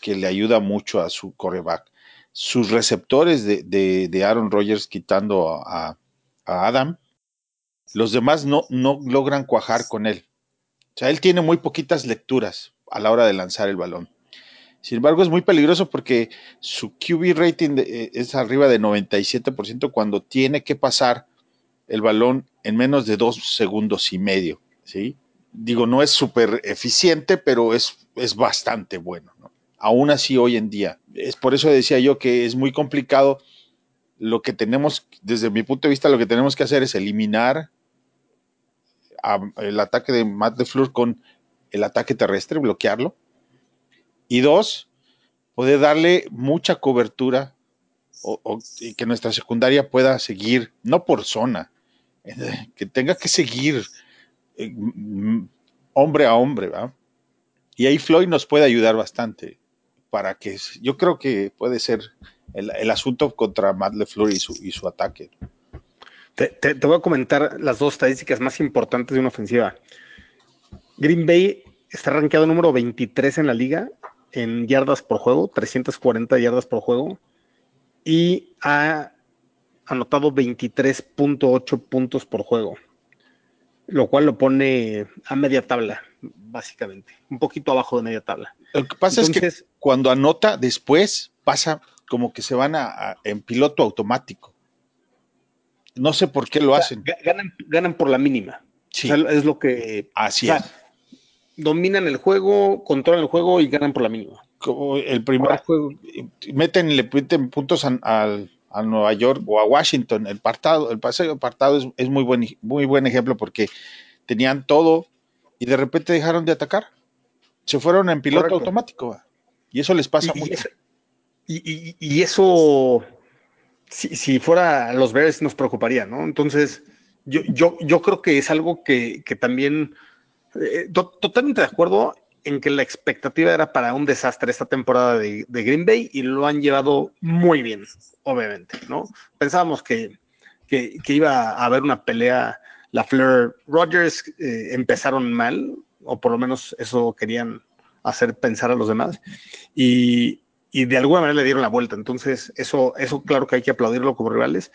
que le ayuda mucho a su coreback. Sus receptores de, Aaron Rodgers quitando a, Adam, los demás no, no logran cuajar con él. O sea, él tiene muy poquitas lecturas a la hora de lanzar el balón. Sin embargo, es muy peligroso porque su QB rating eh, es arriba de 97% cuando tiene que pasar el balón en menos de dos segundos y medio, ¿sí? Digo, no es súper eficiente, pero es, es bastante bueno, ¿no? Aún así, hoy en día. Es por eso decía yo que es muy complicado. Lo que tenemos, desde mi punto de vista, lo que tenemos que hacer es eliminar el ataque de Matt de con el ataque terrestre, bloquearlo. Y dos, poder darle mucha cobertura y que nuestra secundaria pueda seguir, no por zona, <laughs> que tenga que seguir eh, hombre a hombre, ¿va? Y ahí Floyd nos puede ayudar bastante para que yo creo que puede ser el, asunto contra Matt LeFleur y su, y su ataque. Te, voy a comentar las dos estadísticas más importantes de una ofensiva. Green Bay está rankeado número 23 en la liga en yardas por juego, 340 yardas por juego, y ha anotado 23.8 puntos por juego, lo cual lo pone a media tabla, básicamente, un poquito abajo de media tabla. Lo que pasa es que cuando anota después pasa como que se van a, en piloto automático. No sé por qué lo hacen. Ganan, ganan por la mínima. es lo que. Así es. Dominan el juego, controlan el juego y ganan por la mínima. Como el primer juego, meten, le meten puntos al, a Nueva York o a Washington. El partado, el paseo apartado es, es, muy, buen, muy buen ejemplo porque tenían todo y de repente dejaron de atacar. Se fueron en piloto automático. Y eso les pasa mucho. Y, y, eso, si, si, fuera los Bears, nos preocuparía, ¿no? Entonces, yo, yo, yo creo que es algo que, que también, eh, totalmente de acuerdo en que la expectativa era para un desastre esta temporada de, Green Bay y lo han llevado muy bien, obviamente, ¿no? Pensábamos que, que, iba a haber una pelea, la Fleur Rogers eh, empezaron mal, o por lo menos eso querían hacer pensar a los demás, y, y, de alguna manera le dieron la vuelta, entonces eso, eso claro que hay que aplaudirlo como rivales,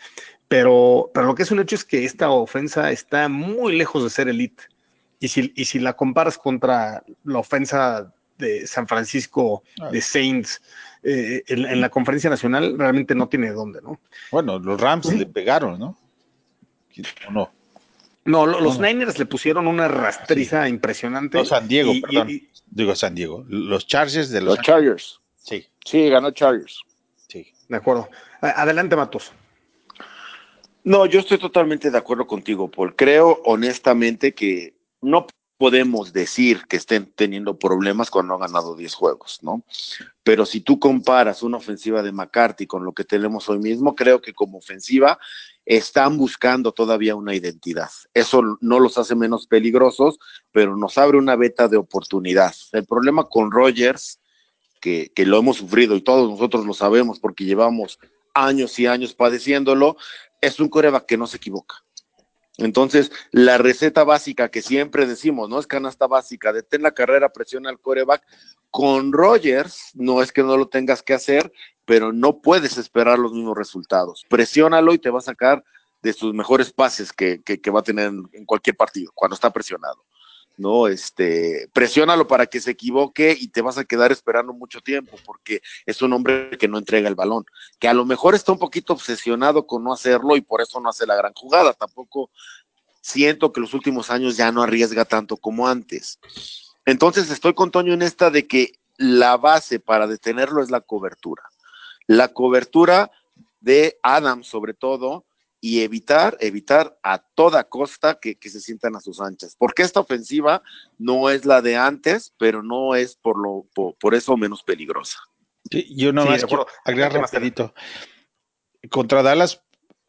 pero, pero lo que es un hecho es que esta ofensa está muy lejos de ser elite y si, y si la comparas contra la ofensa de San Francisco, ah. de Saints, eh, en, la conferencia nacional, realmente no tiene dónde, ¿no? Bueno, los Rams le pegaron, ¿no? ¿O no? No, los Niners le pusieron una rastriza impresionante. No, San Diego, perdón. Digo San Diego. Los Chargers de los, los Chargers. Sí. Sí, ganó Chargers. Sí. De acuerdo. Adelante, Matos. No, yo estoy totalmente de acuerdo contigo, Paul. Creo honestamente que no podemos decir que estén teniendo problemas cuando han ganado 10 juegos, ¿no? Pero si tú comparas una ofensiva de McCarthy con lo que tenemos hoy mismo, creo que como ofensiva están buscando todavía una identidad. Eso no los hace menos peligrosos, pero nos abre una beta de oportunidad. El problema con Rogers, que, lo hemos sufrido y todos nosotros lo sabemos porque llevamos años y años padeciéndolo, es un coreback que no se equivoca entonces, la receta básica que siempre decimos, ¿no? Es canasta básica, detén la carrera, presiona al coreback. Con Rogers, no es que no lo tengas que hacer, pero no puedes esperar los mismos resultados. Presiónalo y te va a sacar de sus mejores pases que, que va a tener en cualquier partido, cuando está presionado. ¿No? Este, presiónalo para que se equivoque y te vas a quedar esperando mucho tiempo porque es un hombre que no entrega el balón, que a lo mejor está un poquito obsesionado con no hacerlo y por eso no hace la gran jugada. Tampoco siento que los últimos años ya no arriesga tanto como antes. Entonces estoy con Toño en esta de que la base para detenerlo es la cobertura. La cobertura de Adam, sobre todo, y evitar, evitar a toda costa que, se sientan a sus anchas. Porque esta ofensiva no es la de antes, pero no es por lo por, eso menos peligrosa. yo no más quiero agregar rapidito. Contra Dallas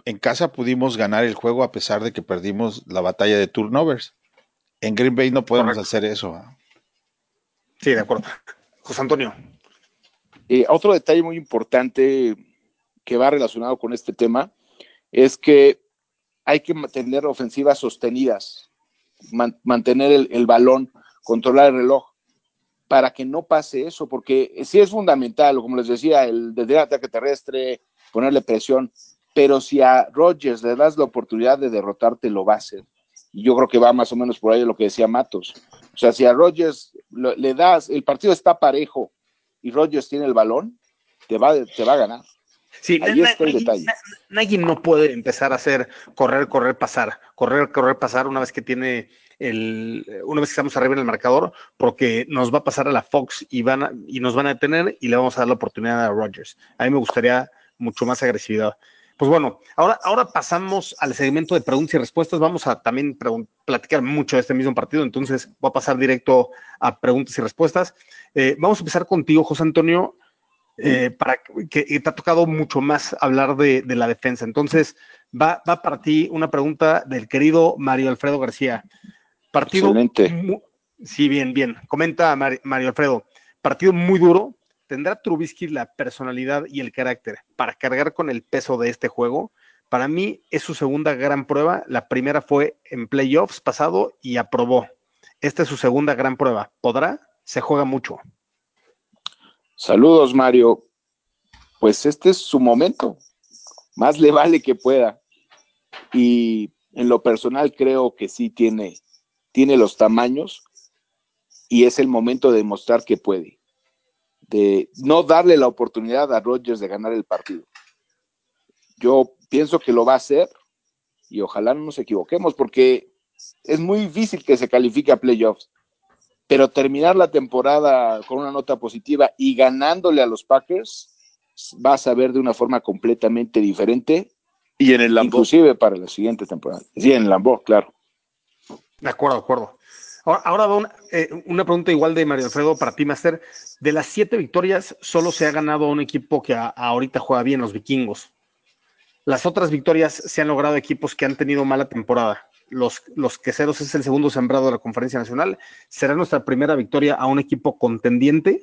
en casa pudimos ganar el juego a pesar de que perdimos la batalla de turnovers. En Green Bay no podemos hacer eso. Sí, de acuerdo. José Antonio. Eh, otro detalle muy importante que va relacionado con este tema es que hay que mantener ofensivas sostenidas, mantener el, balón, controlar el reloj, para que no pase eso, porque sí es fundamental, como les decía, el desde ataque terrestre, ponerle presión, pero si a Rodgers le das la oportunidad de derrotarte, lo va a hacer. Y yo creo que va más o menos por ahí lo que decía Matos. O sea, si a Rodgers le das, el partido está parejo y Rodgers tiene el balón, te va, te va a ganar. Sí, Nadie no puede empezar a hacer correr, correr, pasar, correr, correr, pasar una vez que tiene el, una vez que estamos arriba en el marcador, porque nos va a pasar a la Fox y van y nos van a detener y le vamos a dar la oportunidad a Rodgers. A mí me gustaría mucho más agresividad. Pues bueno, ahora, ahora pasamos al segmento de preguntas y respuestas. Vamos a también platicar mucho de este mismo partido, entonces voy a pasar directo a preguntas y respuestas. Eh, vamos a empezar contigo, José Antonio. Eh, para que, te ha tocado mucho más hablar de, la defensa. Entonces, va, va, para ti una pregunta del querido Mario Alfredo García. Partido. Excelente. sí, bien, bien. Comenta Mario Alfredo. Partido muy duro. ¿Tendrá Trubisky la personalidad y el carácter para cargar con el peso de este juego? Para mí es su segunda gran prueba. La primera fue en playoffs pasado y aprobó. Esta es su segunda gran prueba. ¿Podrá? Se juega mucho. Saludos, Mario. Pues este es su momento. Más le vale que pueda. Y en lo personal creo que sí tiene, tiene los tamaños y es el momento de demostrar que puede. de no darle la oportunidad a Rodgers de ganar el partido. Yo pienso que lo va a hacer y ojalá no nos equivoquemos porque es muy difícil que se califique a playoffs, pero terminar la temporada con una nota positiva y ganándole a los Packers vas a ver de una forma completamente diferente Y en el Lambeau. inclusive para la siguiente temporada. Sí, en Lambeau, claro. De acuerdo, de acuerdo. Ahora, ahora va una, eh, una pregunta igual de Mario Alfredo para ti, Master. De las siete victorias, solo se ha ganado a un equipo que a- ahorita juega bien, los vikingos. Las otras victorias se han logrado equipos que han tenido mala temporada. Los, los queseros es el segundo sembrado de la conferencia nacional. ¿Será nuestra primera victoria a un equipo contendiente?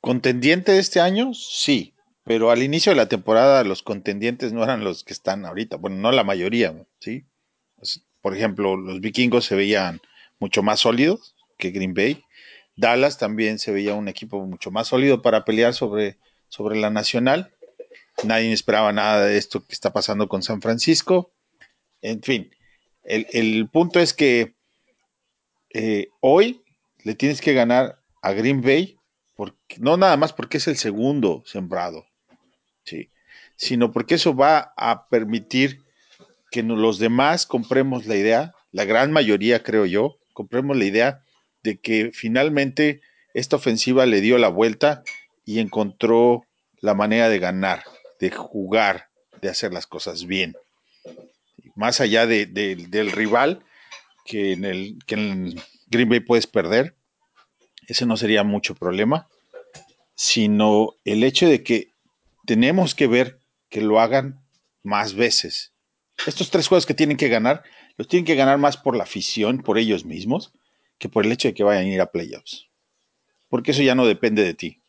¿Contendiente este año? Sí, pero al inicio de la temporada los contendientes no eran los que están ahorita. Bueno, no la mayoría, ¿sí? Por ejemplo, los vikingos se veían mucho más sólidos que Green Bay. Dallas también se veía un equipo mucho más sólido para pelear sobre, sobre la nacional. Nadie esperaba nada de esto que está pasando con San Francisco. En fin, el, el punto es que eh, hoy le tienes que ganar a Green Bay, porque, no nada más porque es el segundo sembrado, ¿sí? sino porque eso va a permitir que los demás compremos la idea, la gran mayoría creo yo, compremos la idea de que finalmente esta ofensiva le dio la vuelta y encontró la manera de ganar, de jugar, de hacer las cosas bien. Más allá de- de- del rival, que en, el, que en Green Bay puedes perder, ese no sería mucho problema, sino el hecho de que tenemos que ver que lo hagan más veces. Estos tres juegos que tienen que ganar, los tienen que ganar más por la afición, por ellos mismos, que por el hecho de que vayan a ir a playoffs. Porque eso ya no depende de ti.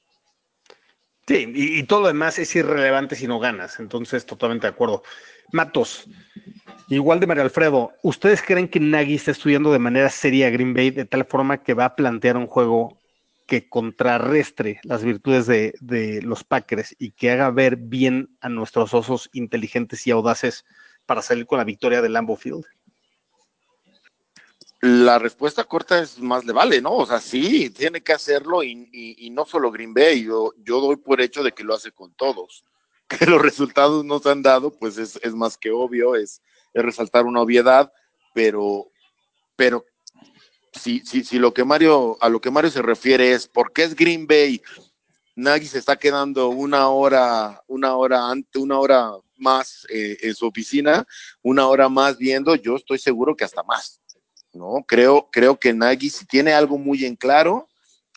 Sí, y todo lo demás es irrelevante si no ganas. Entonces, totalmente de acuerdo. Matos, igual de Mario Alfredo, ¿ustedes creen que Nagy está estudiando de manera seria Green Bay de tal forma que va a plantear un juego que contrarrestre las virtudes de, los Packers y que haga ver bien a nuestros osos inteligentes y audaces para salir con la victoria del Lambeau Field? La respuesta corta es más le vale, ¿no? O sea, sí, tiene que hacerlo y, no solo Green Bay, yo doy por hecho de que lo hace con todos. Que los resultados no se han dado, pues es, es más que obvio, es, es resaltar una obviedad, pero, pero si, si, si lo que Mario, a lo que Mario se refiere es por qué es Green Bay, Nagy se está quedando una hora, una hora antes, una hora más eh, en su oficina, una hora más viendo, yo estoy seguro que hasta más. ¿no? Creo, creo que Nagy, si tiene algo muy en claro,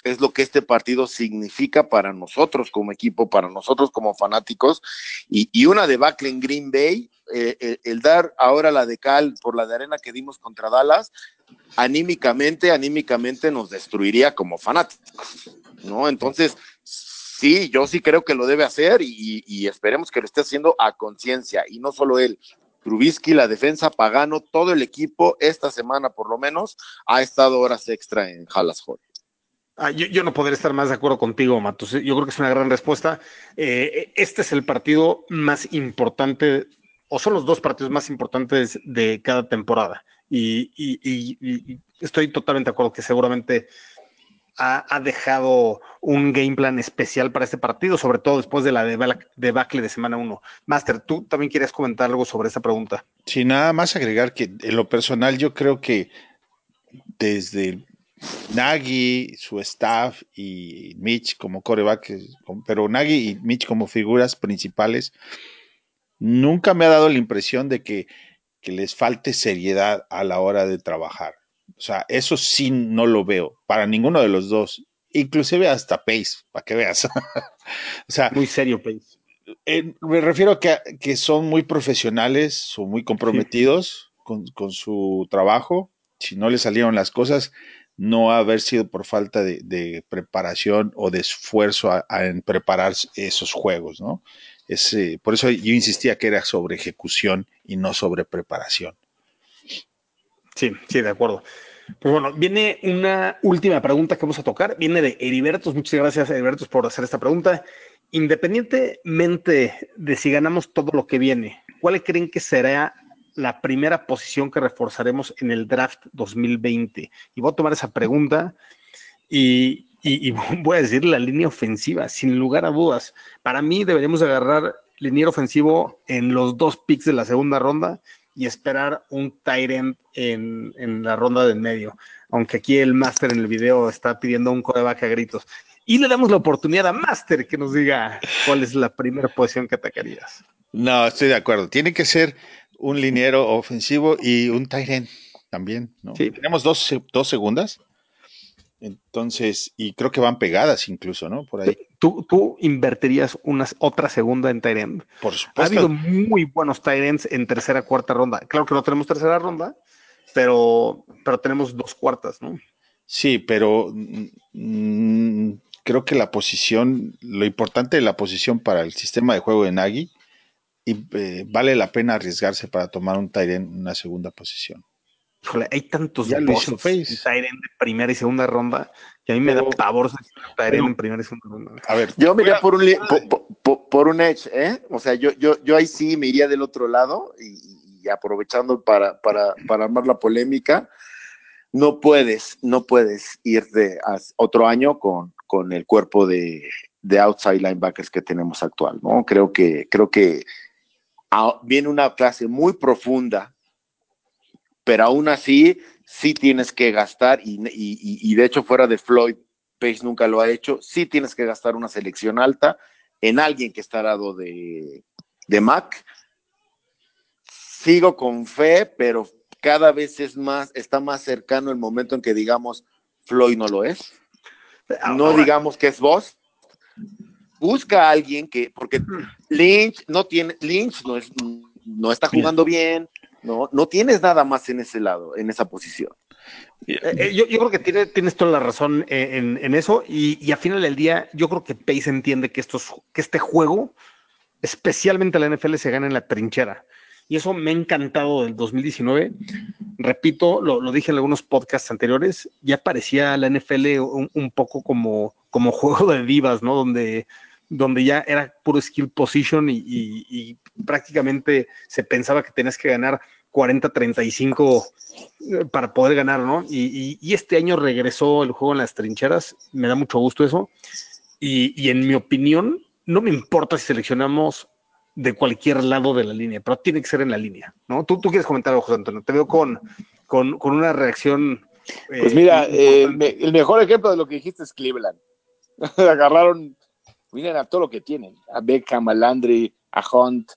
es lo que este partido significa para nosotros como equipo, para nosotros como fanáticos, y, y una debacle en Green Bay, eh, el, el dar ahora la de cal por la de arena que dimos contra Dallas, anímicamente, anímicamente nos destruiría como fanáticos, ¿no? Entonces, sí, yo sí creo que lo debe hacer y, y esperemos que lo esté haciendo a conciencia, y no solo él, Trubisky, la defensa, Pagano, todo el equipo, esta semana por lo menos, ha estado horas extra en Hallas Hall. Ah, yo, no podré estar más de acuerdo contigo, Matos. Yo creo que es una gran respuesta. Eh, este es el partido más importante, o son los dos partidos más importantes de cada temporada. Y, estoy totalmente de acuerdo que seguramente ha, dejado un game plan especial para este partido, sobre todo después de la debacle de semana 1. Master, tú también quieres comentar algo sobre esta pregunta. Sin nada más agregar que en lo personal yo creo que desde Nagy, su staff y Mitch como coreback, pero Nagy y Mitch como figuras principales, nunca me ha dado la impresión de que, que les falte seriedad a la hora de trabajar. O sea, eso sí no lo veo para ninguno de los dos, inclusive hasta Pace, para que veas. <laughs> o sea, Muy serio, Pace. eh, me refiero a que, que son muy profesionales, son muy comprometidos con, con su trabajo. Si no les salieron las cosas, no haber sido por falta de, preparación o de esfuerzo en preparar esos juegos, ¿no? Es, por eso yo insistía que era sobre ejecución y no sobre preparación. Sí, sí, de acuerdo. Pues bueno, viene una última pregunta que vamos a tocar. Viene de Heribertos. Muchas gracias, Heribertos, por hacer esta pregunta. Independientemente de si ganamos todo lo que viene, ¿cuál creen que será la primera posición que reforzaremos en el draft 2020? Y voy a tomar esa pregunta y, y, <laughs> voy a decir la línea ofensiva, sin lugar a dudas. Para mí deberíamos agarrar liniero ofensivo en los dos picks de la segunda ronda y esperar un tight en, en la ronda del medio. Aunque aquí el máster en el video está pidiendo un coreback a gritos. Y le damos la oportunidad a Master que nos diga cuál es la primera posición que atacarías. No, estoy de acuerdo. Tiene que ser un liniero ofensivo y un tight end también, ¿no? Sí. Tenemos dos, dos segundas. Entonces, y creo que van pegadas incluso, ¿no? Por ahí. ¿Tú, tú invertirías una, otra segunda en tight end? Por Ha habido supuesto. muy buenos tight ends en tercera, cuarta ronda. Claro que no tenemos tercera ronda, pero, pero tenemos dos cuartas, ¿no? Sí, pero mm, creo que la posición, lo importante de la posición para el sistema de juego de Nagy, y, eh, vale la pena arriesgarse para tomar un end en una segunda posición. Híjole, hay tantos Ya lo hizo Face. de primera y segunda ronda que a mí me da pavor pero- en primera y segunda ronda. A ver, Yo me iría voy a- por un, li- po- po- po- por, un edge, ¿eh? O sea, yo, yo, yo ahí sí me iría del otro lado y, y aprovechando para, para, para armar la polémica, no puedes, no puedes irte a otro año con, con el cuerpo de, de outside linebackers que tenemos actual, ¿no? Creo que, creo que viene una clase muy profunda, pero aún así sí tienes que gastar y, y- y- y de hecho fuera de Floyd, Pace nunca lo ha hecho, sí tienes que gastar una selección alta en alguien que está al lado de, de Mac. Sigo con fe, pero cada vez es más, está más cercano el momento en que digamos Floyd no lo es. No Ahora, digamos que es vos. Busca a alguien que, porque Lynch no tiene, Lynch no es, no está jugando bien, no, no tienes nada más en ese lado, en esa posición. eh, eh, yo, yo creo que tiene- tienes toda la razón en, en eso y, y a final del día yo creo que Pace entiende que, estos, que este juego, especialmente la NFL, se gana en la trinchera. Y eso me ha encantado del 2019. Repito, lo, lo dije en algunos podcasts anteriores, ya parecía la NFL un, un poco como, como <laughs> juego de divas, ¿no? Donde, donde ya era puro skill position y, y- y prácticamente se pensaba que tenías que ganar 40-35 eh, para poder ganar, ¿no? Y, este año regresó el juego en las trincheras, me da mucho gusto eso. Y, y en mi opinión, no me importa si seleccionamos de cualquier lado de la línea, pero tiene que ser en la línea, ¿no? Tú, tú quieres comentar, José Antonio, te veo con, con, con una reacción. eh, Pues mira, eh, me- el mejor ejemplo de lo que dijiste es Cleveland. <laughs> Agarraron, miren a todo lo que tienen, a Beckham, a Landry, a Hunt.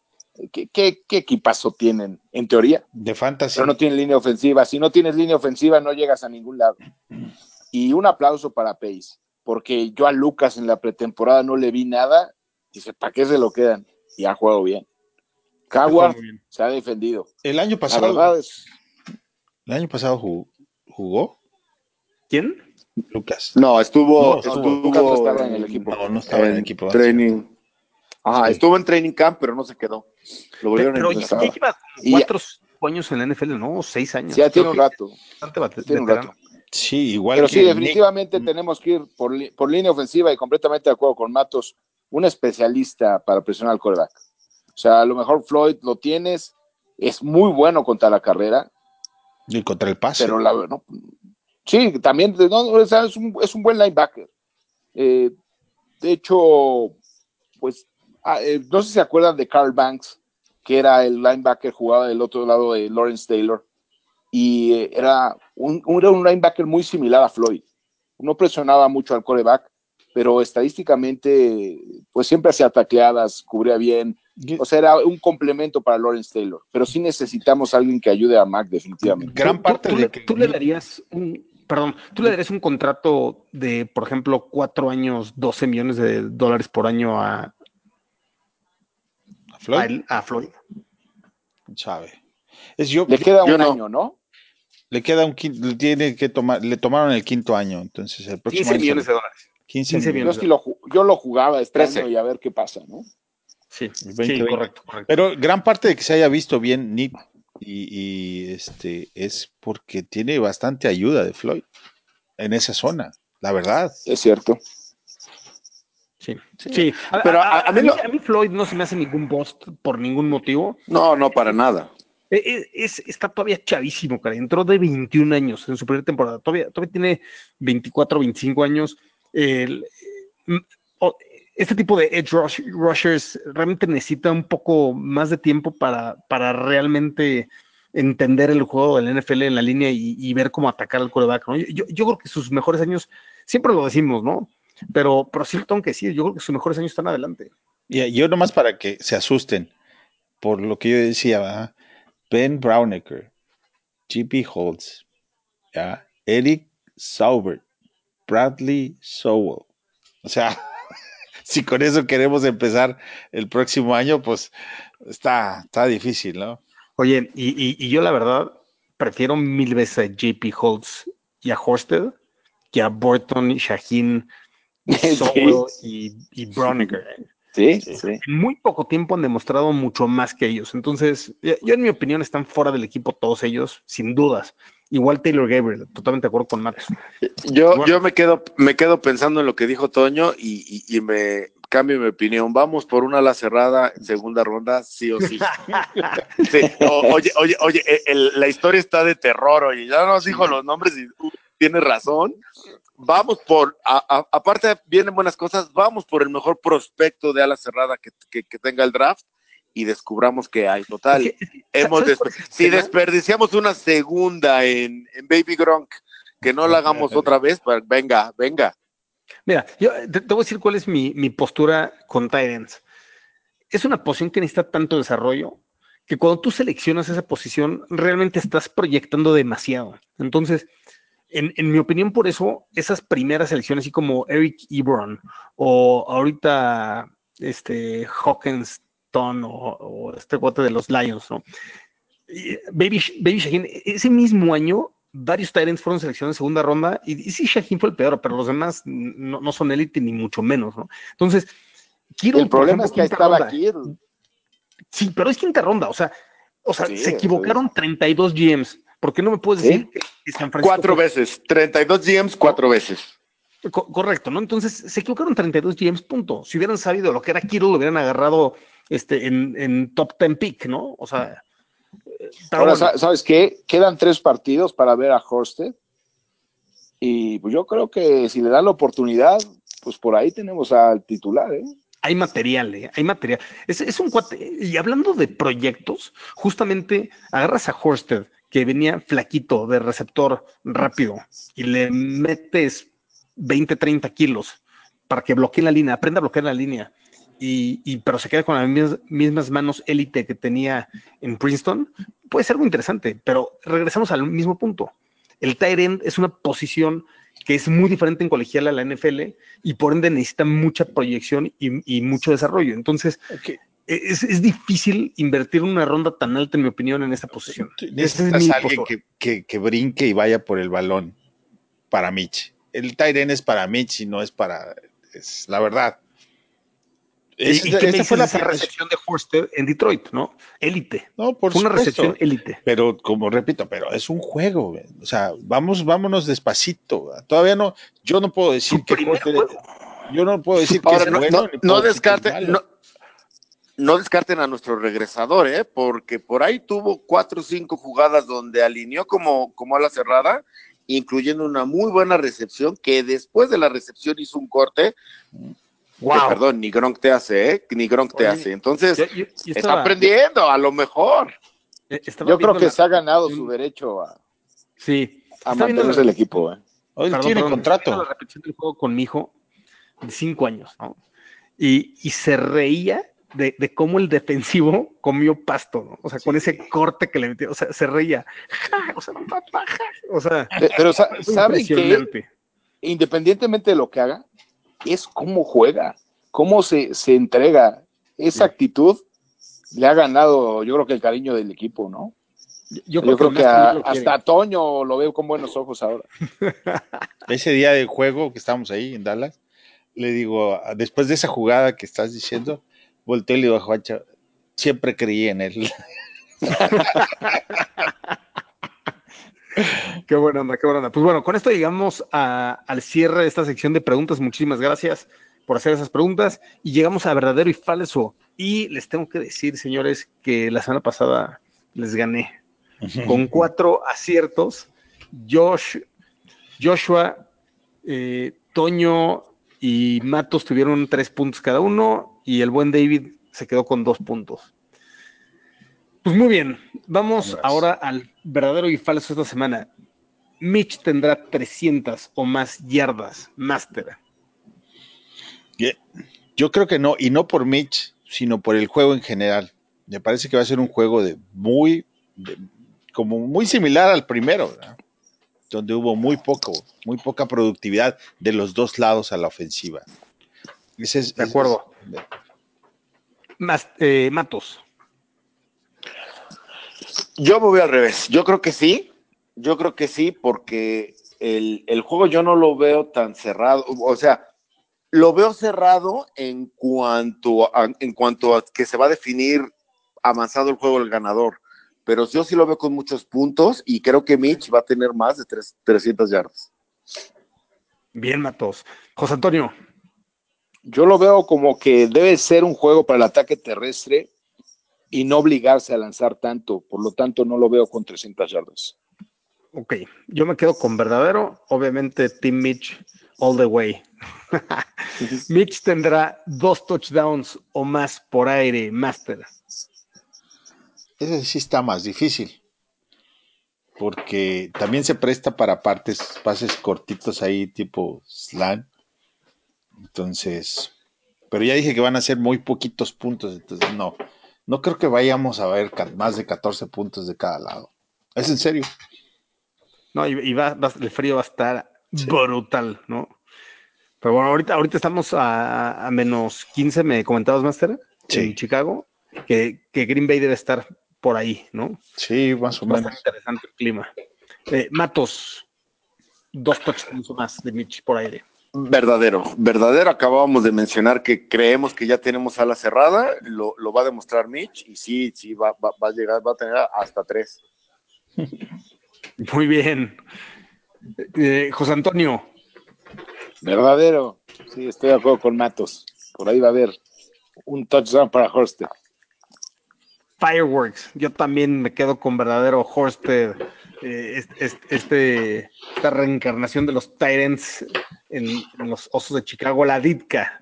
¿Qué, qué, qué equipazo tienen, en teoría? de fantasy. Pero no tienen línea ofensiva. Si no tienes línea ofensiva, no llegas a ningún lado. Y un aplauso para Pace, porque yo a Lucas en la pretemporada no le vi nada. Dice, ¿para qué se lo quedan? Y ha jugado bien. Coward se ha defendido. el año La pasado, verdad es, el año pasado jugó, jugó ¿Quién? Lucas. No, estuvo, No, estuvo, Lucas no estaba en el equipo. No, no estaba en el equipo. Training. Ajá, Sí. estuvo en training camp, pero no se quedó. Lo volvieron Pero a ya, ya lleva Y cuatro años en la NFL, ¿no? O seis años. ya tiene un rato. Tiene un rato. Sí, igual Pero que sí, Nick- definitivamente tenemos que ir por, por línea ofensiva y completamente de acuerdo con Matos, un especialista para presionar al coreback. O sea, a lo mejor Floyd lo tienes, es muy bueno contra la carrera, y contra el pase. pero la no, sí, también no, o sea, es, un, es un buen linebacker. Eh, de hecho, pues, ah, eh, no sé si se acuerdan de Carl Banks, que era el linebacker, jugaba del otro lado de Lawrence Taylor, y eh, era, un, un- era un linebacker muy similar a Floyd. No presionaba mucho al coreback, pero estadísticamente, pues siempre hacía tacleadas, cubría bien. O sea, era un complemento para Lawrence Taylor, pero sí necesitamos a alguien que ayude a Mac, definitivamente. Gran ¿Tú- parte tú, de que- tú le darías un, perdón, tú le darías un contrato de, por ejemplo, cuatro años, 12 millones de dólares por año a, a Floyd, a, él- a Floyd. sabe. Es yo, Le queda Yo un no. año, ¿no? le queda un quinto, le tiene que tomar, le tomaron el quinto año, entonces el próximo 15 año millones de dólares. 15 15 millones. Yo, sí lo, ju- yo lo jugaba este año y a ver qué pasa, ¿no? Sí, sí, 2020. correcto, correcto. Pero gran parte de que se haya visto bien Nick y, y, este es porque tiene bastante ayuda de Floyd en esa zona, la verdad. Es cierto. Sí, sí. A, Pero a- a- a a mí mí, lo- a mí Floyd no se me hace ningún bust por ningún motivo. No, no, para nada. Eh, eh, Es, está todavía chavísimo, cara. Entró de 21 años en su primera temporada. Todavía, todavía tiene 24, 25 años el, este tipo de edge rush- rushers realmente necesita un poco más de tiempo para, para realmente entender el juego del NFL en la línea y, ver cómo atacar al. ¿no? Yo, yo- creo que sus mejores años, siempre lo decimos, ¿no? Pero, pero sí tengo que decir, yo creo que sus mejores años están adelante. Y yo nomás para que se asusten, por lo que yo decía, ¿verdad? Ben Brownecker, G.P. Holtz. Eric Sauber, Bradley Sowell. O sea, si con eso queremos empezar el próximo año, pues está, está difícil, ¿no? Oye, y, y- y yo la verdad prefiero mil veces a JP Holtz y a Horsted que a Burton, y Shaheen, <laughs> Sí. Sowell y, y. ¿eh? Sí, sí. En muy poco tiempo han demostrado mucho más que ellos. Entonces, yo, yo en mi opinión están fuera del equipo todos ellos, sin dudas. Igual Taylor Gabriel, totalmente de acuerdo con Max. Yo, Bueno. yo me quedo, me quedo pensando en lo que dijo Toño y, y- y me cambio mi opinión. Vamos por una ala cerrada en segunda ronda, sí o sí. <laughs> Sí, o- oye, oye, oye, el- la historia está de terror, oye, ya nos dijo los nombres y uh, tiene razón. Vamos por, a- a- aparte vienen buenas cosas, vamos por el mejor prospecto de ala cerrada que, que- que tenga el draft y descubramos que hay total. Hemos ¿sabes despe- cuál es el si desperdiciamos una segunda en, en Baby Gronk, que no la hagamos otra vez, pues, venga, venga. Mira, yo te, te voy a decir cuál es mi, mi postura con Tyrants. Es una posición que necesita tanto desarrollo que cuando tú seleccionas esa posición, realmente estás proyectando demasiado. Entonces, en, en mi opinión, por eso, esas primeras selecciones, así como Eric Ebron o ahorita este O, o este cuate de los Lions, ¿no? Y Baby, Baby Shaheen, ese mismo año, varios Tyrants fueron seleccionados en segunda ronda y, y sí, Shaheen fue el peor, pero los demás no, no son élite ni mucho menos, ¿no? Entonces, quiero. El problema es que ahí estaba aquí. Sí, pero es quinta ronda, o sea, o sea, Sí, se equivocaron 32 GMs. ¿Por qué no me puedes Sí. decir que, que San Francisco Cuatro fue- veces, 32 GMs, cuatro veces. Co- correcto, ¿no? Entonces se equivocaron 32 GMs, punto. Si hubieran sabido lo que era Kiro, lo hubieran agarrado este, en, en top 10 pick, ¿no? O sea, Ahora, bueno. ¿sabes qué? Quedan tres partidos para ver a Horsted. Y pues yo creo que si le dan la oportunidad, pues por ahí tenemos al titular, ¿eh? hay material, ¿eh? hay material. Es, es un cuate. Y hablando de proyectos, justamente agarras a Horsted, que venía flaquito de receptor rápido, y le metes 20, 30 kilos para que bloquee la línea, aprenda a bloquear la línea. Y, y- pero se queda con las mismas, mismas manos élite que tenía en Princeton, puede ser algo interesante, pero regresamos al mismo punto. El tight end es una posición que es muy diferente en colegial a la NFL y por ende necesita mucha proyección y, y mucho desarrollo. Entonces, es, es difícil invertir una ronda tan alta, en mi opinión, en esta posición. Es Necesitas a alguien que, que- que brinque y vaya por el balón para Mitch. El Tyren es para Mitch y no es para. Es la verdad. ¿Y, Es- y qué esta fue la esa recepción de Horsted en Detroit, ¿no? Élite. No, por Fue una supuesto. recepción élite. Pero como repito, pero es un juego, o sea, vamos, vámonos despacito. Todavía no, yo no puedo decir Su que juego. yo no puedo decir que Ahora, es no, bueno, no- no que descarten, no descarten a nuestro regresador, ¿eh? porque por ahí tuvo cuatro o cinco jugadas donde alineó como, como a la cerrada, incluyendo una muy buena recepción, que después de la recepción hizo un corte. Wow. que, perdón, ni Gronk te hace, ¿eh? Ni Gronk te hace. Entonces, Yo- yo- yo está aprendiendo, a lo mejor. eh, estaba Yo creo que la- se ha ganado su derecho a, Sí. a mantenerse la- el equipo. ¿eh? Hoy Perdón, tiene perdón, contrato. La repetición del juego con mi hijo de cinco años, ¿no? Y, y se reía de, de cómo el defensivo <laughs> comió pasto, ¿no? O sea, con ese corte que le metió, o sea, se reía. Ja, o sea, papá, ja. o sea, Pe- Pero sa- fue ¿saben que independientemente de lo que haga, es cómo juega, cómo se, se entrega. Esa actitud le ha ganado, yo creo que el cariño del equipo, ¿no? Yo, Yo creo que a- hasta Toño lo veo con buenos ojos ahora. <laughs> Ese día del juego que estábamos ahí en Dallas, le digo, después de esa jugada que estás diciendo, volteé y le digo a Juancho, siempre creí en él. <laughs> Qué buena onda, qué buena onda. Pues bueno, con esto llegamos a- al cierre de esta sección de preguntas. Muchísimas gracias por hacer esas preguntas y llegamos a verdadero y falso. Y les tengo que decir, señores, que la semana pasada les gané <laughs> con cuatro aciertos. Josh, Joshua eh, Toño y Matos tuvieron tres puntos cada uno y el buen David se quedó con dos puntos. Pues muy bien, vamos ahora al verdadero y falso esta semana. Mitch tendrá 300 o más yardas, Master. Ye- Yo creo que no, y no por Mitch, sino por el juego en general. Me parece que va a ser un juego de muy, de- como muy similar al primero, ¿verdad? donde hubo muy poco, muy poca productividad de los dos lados a la ofensiva. Ese es- De ese acuerdo. es- Mas- eh, Matos. Yo me voy al revés. Yo creo que sí. Yo creo que sí, porque el, el juego yo no lo veo tan cerrado. O sea, lo veo cerrado en cuanto a, en cuanto a que se va a definir avanzado el juego el ganador. Pero yo sí lo veo con muchos puntos y creo que Mitch va a tener más de tres- 300 yardas. Bien, Matos. José Antonio. Yo lo veo como que debe ser un juego para el ataque terrestre y no obligarse a lanzar tanto. Por lo tanto, no lo veo con 300 yardas. Ok, yo me quedo con verdadero. Obviamente, Team Mitch, all the way. <laughs> Mitch tendrá dos touchdowns o más por aire, Master. ese sí está más difícil. Porque también se presta para partes, pases cortitos ahí, tipo slant. Entonces, pero ya dije que van a ser muy poquitos puntos, entonces no, no creo que vayamos a ver más de 14 puntos de cada lado. Es en serio. No, y, y va, va- el frío va a estar brutal, ¿no? Pero bueno, ahorita, ahorita estamos a, a menos 15, me comentabas, Master, Sí. en Chicago, que, que Green Bay debe estar por ahí, ¿no? Sí, más o Va a menos. estar interesante el clima. Eh, Matos, dos touchdowns más de Mitch por aire. Verdadero, verdadero. Acabábamos de mencionar que creemos que ya tenemos ala cerrada, lo, lo va a demostrar Mitch y sí, sí, va, va- va a llegar, va a tener hasta tres. Muy bien. Eh, José Antonio, Verdadero. Sí, estoy de acuerdo con Matos. Por ahí va a haber un touchdown para Horsted. Fireworks. Yo también me quedo con verdadero Horsted. eh, es- es- este, esta reencarnación de los Tyrants en, en los Osos de Chicago, la Ditka.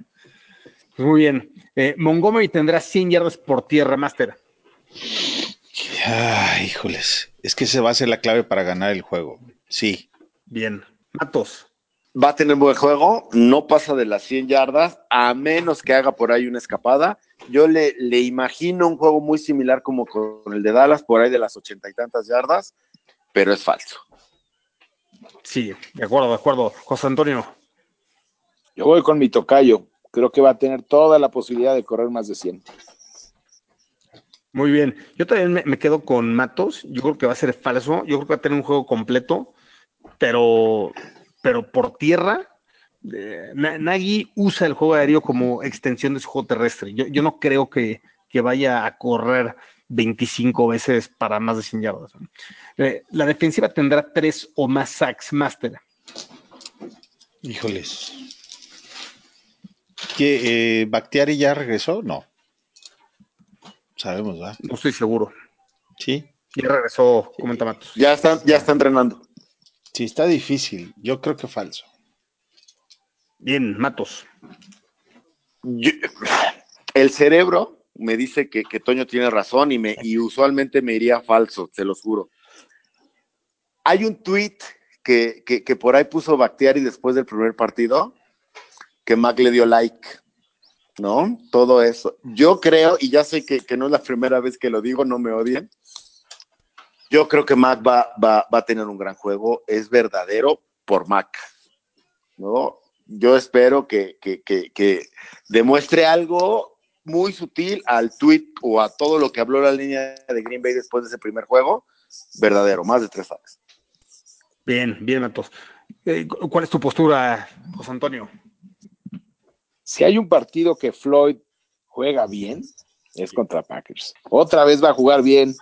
Pues muy bien. Eh, Montgomery tendrá 100 yardas por tierra, Master. Ay, híjoles. Es que esa va a ser la clave para ganar el juego. Sí. Bien. Matos. Va a tener buen juego, no pasa de las 100 yardas, a menos que haga por ahí una escapada. Yo le, le imagino un juego muy similar como con el de Dallas, por ahí de las ochenta y tantas yardas, pero es falso. Sí, de acuerdo, de acuerdo. José Antonio. Yo voy con mi tocayo. Creo que va a tener toda la posibilidad de correr más de 100. Muy bien. Yo también me, me quedo con Matos. Yo creo que va a ser falso. Yo creo que va a tener un juego completo, pero, pero por tierra. eh, Na- Nagy usa el juego aéreo como extensión de su juego terrestre. Yo, yo no creo que, que vaya a correr 25 veces para más de 100 yardas. Eh, la defensiva tendrá tres o más sacks master. Híjoles. ¿Que eh, Bactiari ya regresó? No. Sabemos, ¿verdad? No estoy seguro. Sí. Ya regresó, comenta Matos. Ya está, ya está entrenando. Sí, está difícil. Yo creo que falso. Bien, Matos. Yo- el cerebro me dice que, que Toño tiene razón y, me, y usualmente me iría falso, se los juro. Hay un tweet que, que, que por ahí puso Bactiari después del primer partido, que Mac le dio like, ¿no? Todo eso. Yo creo, y ya sé que, que no es la primera vez que lo digo, no me odien. Yo creo que Mac va, va, va a tener un gran juego, es verdadero por Mac, ¿no? Yo espero que, que, que, que demuestre algo muy sutil al tweet o a todo lo que habló la línea de Green Bay después de ese primer juego. Verdadero, más de tres sacks. Bien, bien, Matos. Eh, cu- ¿Cuál es tu postura, José Antonio? Si hay un partido que Floyd juega bien, es contra Packers. Otra vez va a jugar bien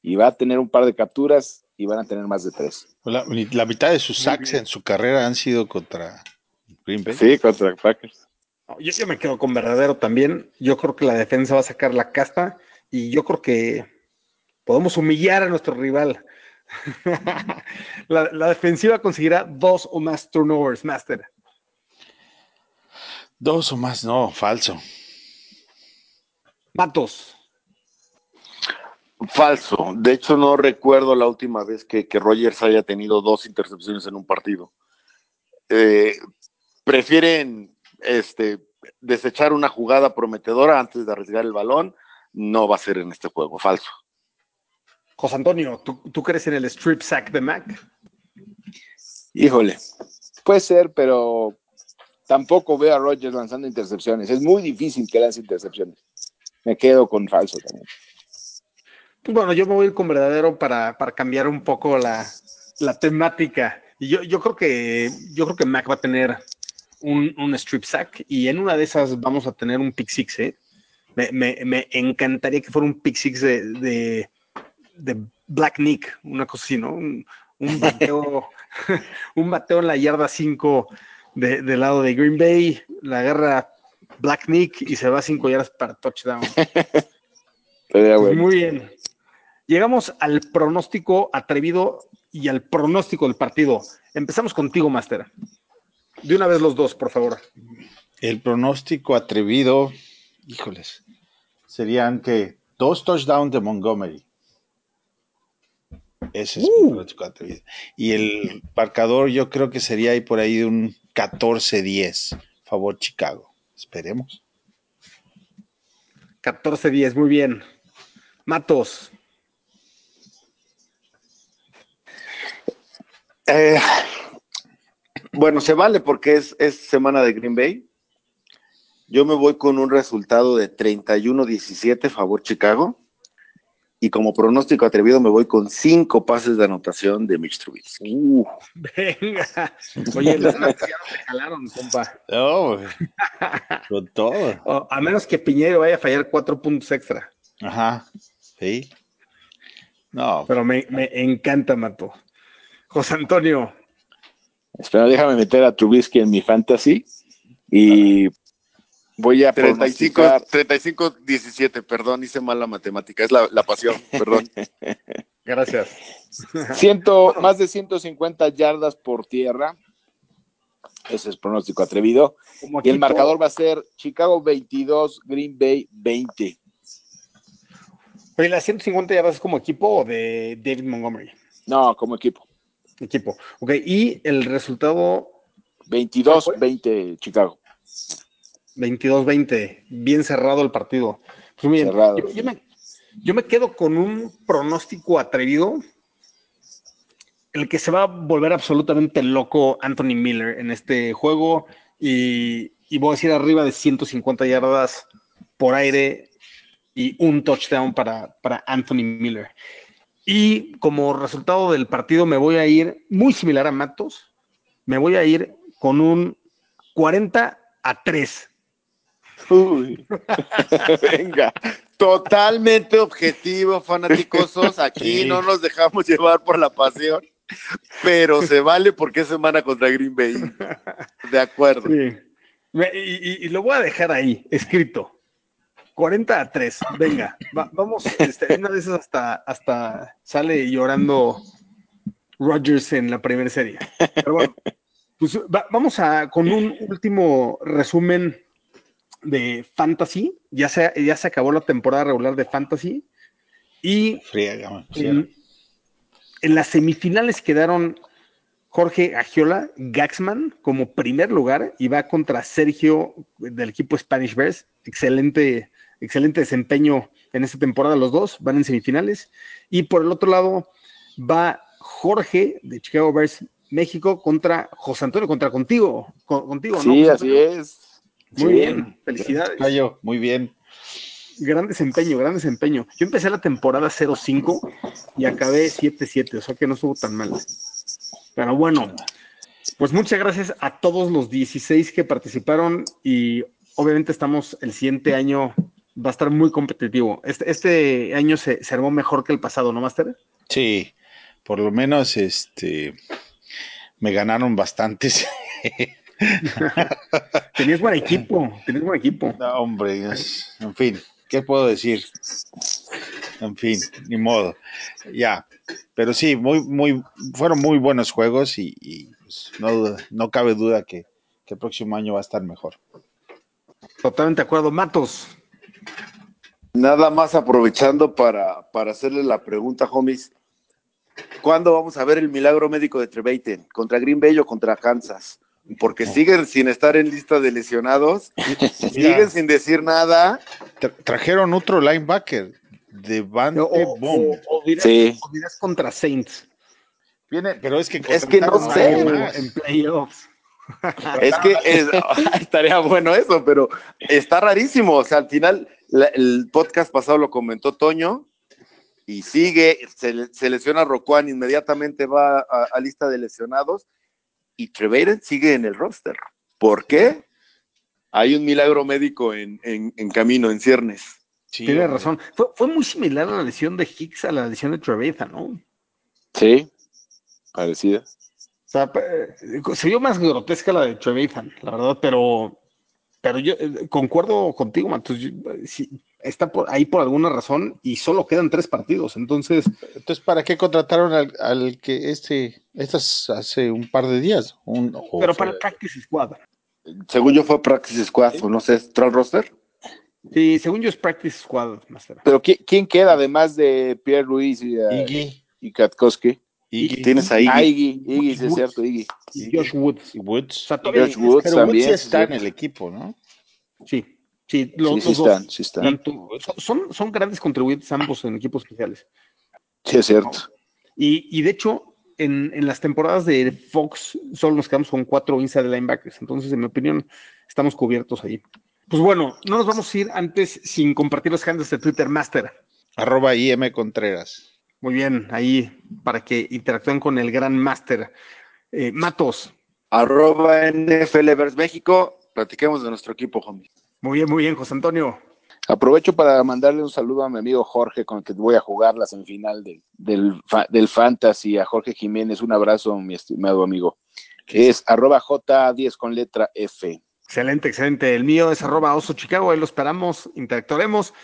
y va a tener un par de capturas y van a tener más de tres. La, la mitad de sus sacks en su carrera han sido contra Green Bay. Sí, contra Packers. No, Yo, yo me quedo con verdadero también. Yo creo que la defensa va a sacar la casta y yo creo que podemos humillar a nuestro rival. <laughs> la, la defensiva conseguirá dos o más turnovers, Master. Dos o más, no, falso. Matos. Falso. De hecho, no recuerdo la última vez que, que Rogers haya tenido dos intercepciones en un partido. Eh, prefieren este, desechar una jugada prometedora antes de arriesgar el balón. No va a ser en este juego. Falso. José Antonio, ¿tú, ¿tú crees en el strip sack de Mac? Híjole, puede ser, pero tampoco veo a Rogers lanzando intercepciones. Es muy difícil que lance intercepciones. Me quedo con falso también. Pues bueno, yo me voy a ir con verdadero para, para cambiar un poco la, la temática. Y yo, yo creo que yo creo que Mac va a tener un, un strip sack y en una de esas vamos a tener un pick six, ¿eh? Me, me, me encantaría que fuera un pick six de, de, de Black Nick, una cosa así, ¿no? Un, un bateo, <laughs> un bateo en la yarda 5 de, del lado de Green Bay, la agarra Black Nick y se va a 5 yardas para touchdown. <laughs> Muy bien. Llegamos al pronóstico atrevido y al pronóstico del partido. Empezamos contigo, Master. De una vez los dos, por favor. El pronóstico atrevido, híjoles, serían que dos touchdowns de Montgomery. Ese es mi Uh. pronóstico atrevido. Y el marcador yo creo que sería ahí por ahí de un 14-10, favor Chicago. Esperemos. 14-10, muy bien. Matos, Eh, bueno, se vale porque es, es semana de Green Bay. Yo me voy con un resultado de 31-17 favor Chicago. Y como pronóstico atrevido me voy con cinco pases de anotación de Mitch Trubisky. Uh, venga. Oye, ya no te jalaron, compa. Oh, con todo. O, a menos que Piñero vaya a fallar cuatro puntos extra. Ajá, sí. No, Pero me, me encanta, Mato. José Antonio, espera, déjame meter a Trubisky en mi fantasy y voy a 35, pronosticar 35-17, perdón, hice mal la matemática, es la, la pasión, perdón. <laughs> gracias. ciento, más de 150 yardas por tierra. Ese es pronóstico atrevido. Como Y el marcador va a ser Chicago 22, Green Bay 20. Oye, ¿las 150 yardas es como equipo o de David Montgomery? No, como equipo. Equipo. Ok, y el resultado 22, ¿Cuál fue? 20 Chicago. 22-20, bien cerrado el partido. Pues. Cerrado. Yo, yo me, yo me quedo con un pronóstico atrevido, el que se va a volver absolutamente loco Anthony Miller en este juego y, y voy a decir arriba de 150 yardas por aire y un touchdown para, para Anthony Miller. Y como resultado del partido me voy a ir muy similar a Matos, me voy a ir con un 40 a 3. Uy. <laughs> Venga. Totalmente objetivo, fanáticosos. Aquí Sí. no nos dejamos llevar por la pasión, pero se vale porque es semana contra Green Bay. De acuerdo. Sí. Y, y- y lo voy a dejar ahí, escrito. 40 a 3. Venga, va- vamos. Este, una esas hasta, hasta sale llorando Rodgers en la primera serie. Pero bueno, pues va- vamos a con un último resumen de Fantasy. Ya se, ya se acabó la temporada regular de Fantasy. Y friega, en, en las semifinales quedaron Jorge Agiola Gaxman como primer lugar y va contra Sergio del equipo Spanish Bears. Excelente, excelente desempeño en esta temporada los dos, van en semifinales. Y por el otro lado va Jorge de Chicago Bears México contra José Antonio, contra contigo, con- contigo, ¿no? Sí, así es. Muy Sí. bien, felicidades. Cayo, muy bien. Gran desempeño, gran desempeño. Yo empecé la temporada 0-5 y acabé 7-7, o sea que no estuvo tan mal. Pero bueno, pues muchas gracias a todos los 16 que participaron y obviamente estamos el siguiente año, va a estar muy competitivo. Este, este año se, se armó mejor que el pasado, ¿no, Master? Sí, por lo menos este me ganaron bastantes. <laughs> <laughs> Tenías buen equipo, tenías buen equipo. No, hombre, en fin, ¿qué puedo decir? En fin, ni modo. Ya, pero sí, muy, muy, fueron muy buenos juegos y, y, pues, no, no cabe duda que, que el próximo año va a estar mejor. Totalmente de acuerdo. Matos. Nada más aprovechando para, para hacerle la pregunta, homies. ¿Cuándo vamos a ver el milagro médico de Treveiten? ¿Contra Green Bay o contra Kansas? Porque siguen sin estar en lista de lesionados, <laughs> siguen sin decir nada. Tra- trajeron otro linebacker, Devante O, o- Bomb. o dirás, Sí. o dirás contra Saints Viene, pero es que Es que no sé. o en playoffs. <laughs> Es que es- estaría bueno eso, pero está rarísimo. O sea, al final, la- el podcast pasado lo comentó Toño y sigue, se, se lesiona Roquan, inmediatamente va a, a lista de lesionados y Treveren sigue en el roster. ¿Por qué? Hay un milagro médico en, en- en camino, en ciernes. Sí, hombre. razón. Fue, fue muy similar a la lesión de Hicks a la lesión de Trevathan, ¿no? O Sí, parecida. sea, eh, se vio más grotesca la de Trevathan, la verdad, pero, pero yo eh, concuerdo contigo, Matos. yo- eh, sí, está por, ahí por alguna razón y solo quedan tres partidos. Entonces, Entonces, ¿para qué contrataron al, al que este, estas hace un par de días? Un, pero para el Practice Squad. Según yo fue Practice Squad, o no sé, ¿Troll Roster? Sí, según yo es Practice Squad, Master. Pero ¿qui- ¿quién queda además de Pierre Luis y, uh, Iggy, y Katkowski? Iggy, Tienes ahí. Ah, Iggy, Iggy, sí es cierto, Iggy. Y Josh Woods. y O Woods. sea, Josh Woods Pero también. Woods sí, está en el equipo, ¿no? Sí, sí, los, Sí, sí los dos. están, sí están. Tanto- son, son grandes contribuyentes ambos en equipos especiales. Sí es cierto. Y, y de hecho, en, en las temporadas de Fox solo nos quedamos con cuatro inside linebackers. Entonces, en mi opinión, estamos cubiertos ahí. Pues bueno, no nos vamos a ir antes sin compartir los handles de Twitter Master. Arroba IM Contreras. Muy bien, ahí para que interactúen con el gran Master. Eh, Matos, Arroba NFL México. Platiquemos de nuestro equipo, homie. Muy bien, muy bien, José Antonio. Aprovecho para mandarle un saludo a mi amigo Jorge, con el que voy a jugar la semifinal del, del, fa- del Fantasy, a Jorge Jiménez. Un abrazo, mi estimado amigo. Es arroba J10 con letra F. Excelente, excelente. El mío es arroba oso Chicago, ahí lo esperamos, interactuaremos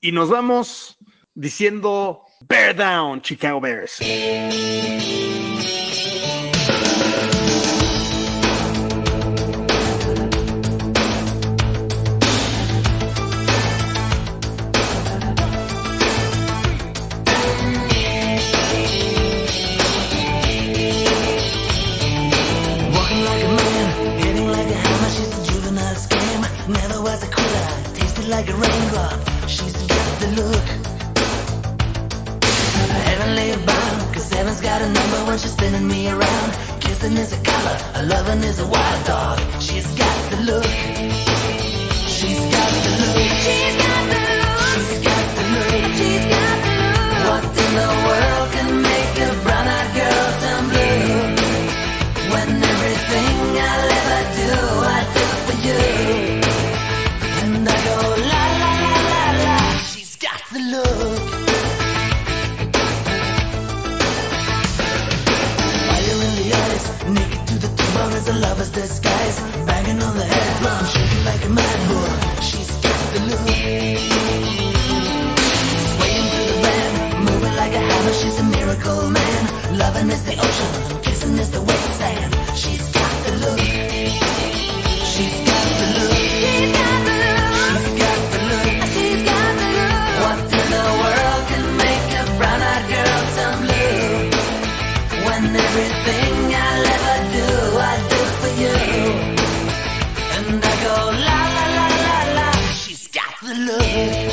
y nos vamos diciendo Bear Down, Chicago Bears. Like a raindrop. She's got the look. Heavenly bound, cause heaven's got a number when she's spinning me around. Kissing is a color, a loving is a wild dog. She's got the look. A lover's disguise. Banging on the head drum, shaking like a mad. She's got the look. Swaying through the band, moving like a hammer. She's a miracle man. Loving is the ocean, kissing is the wet sand. She's got the look. love.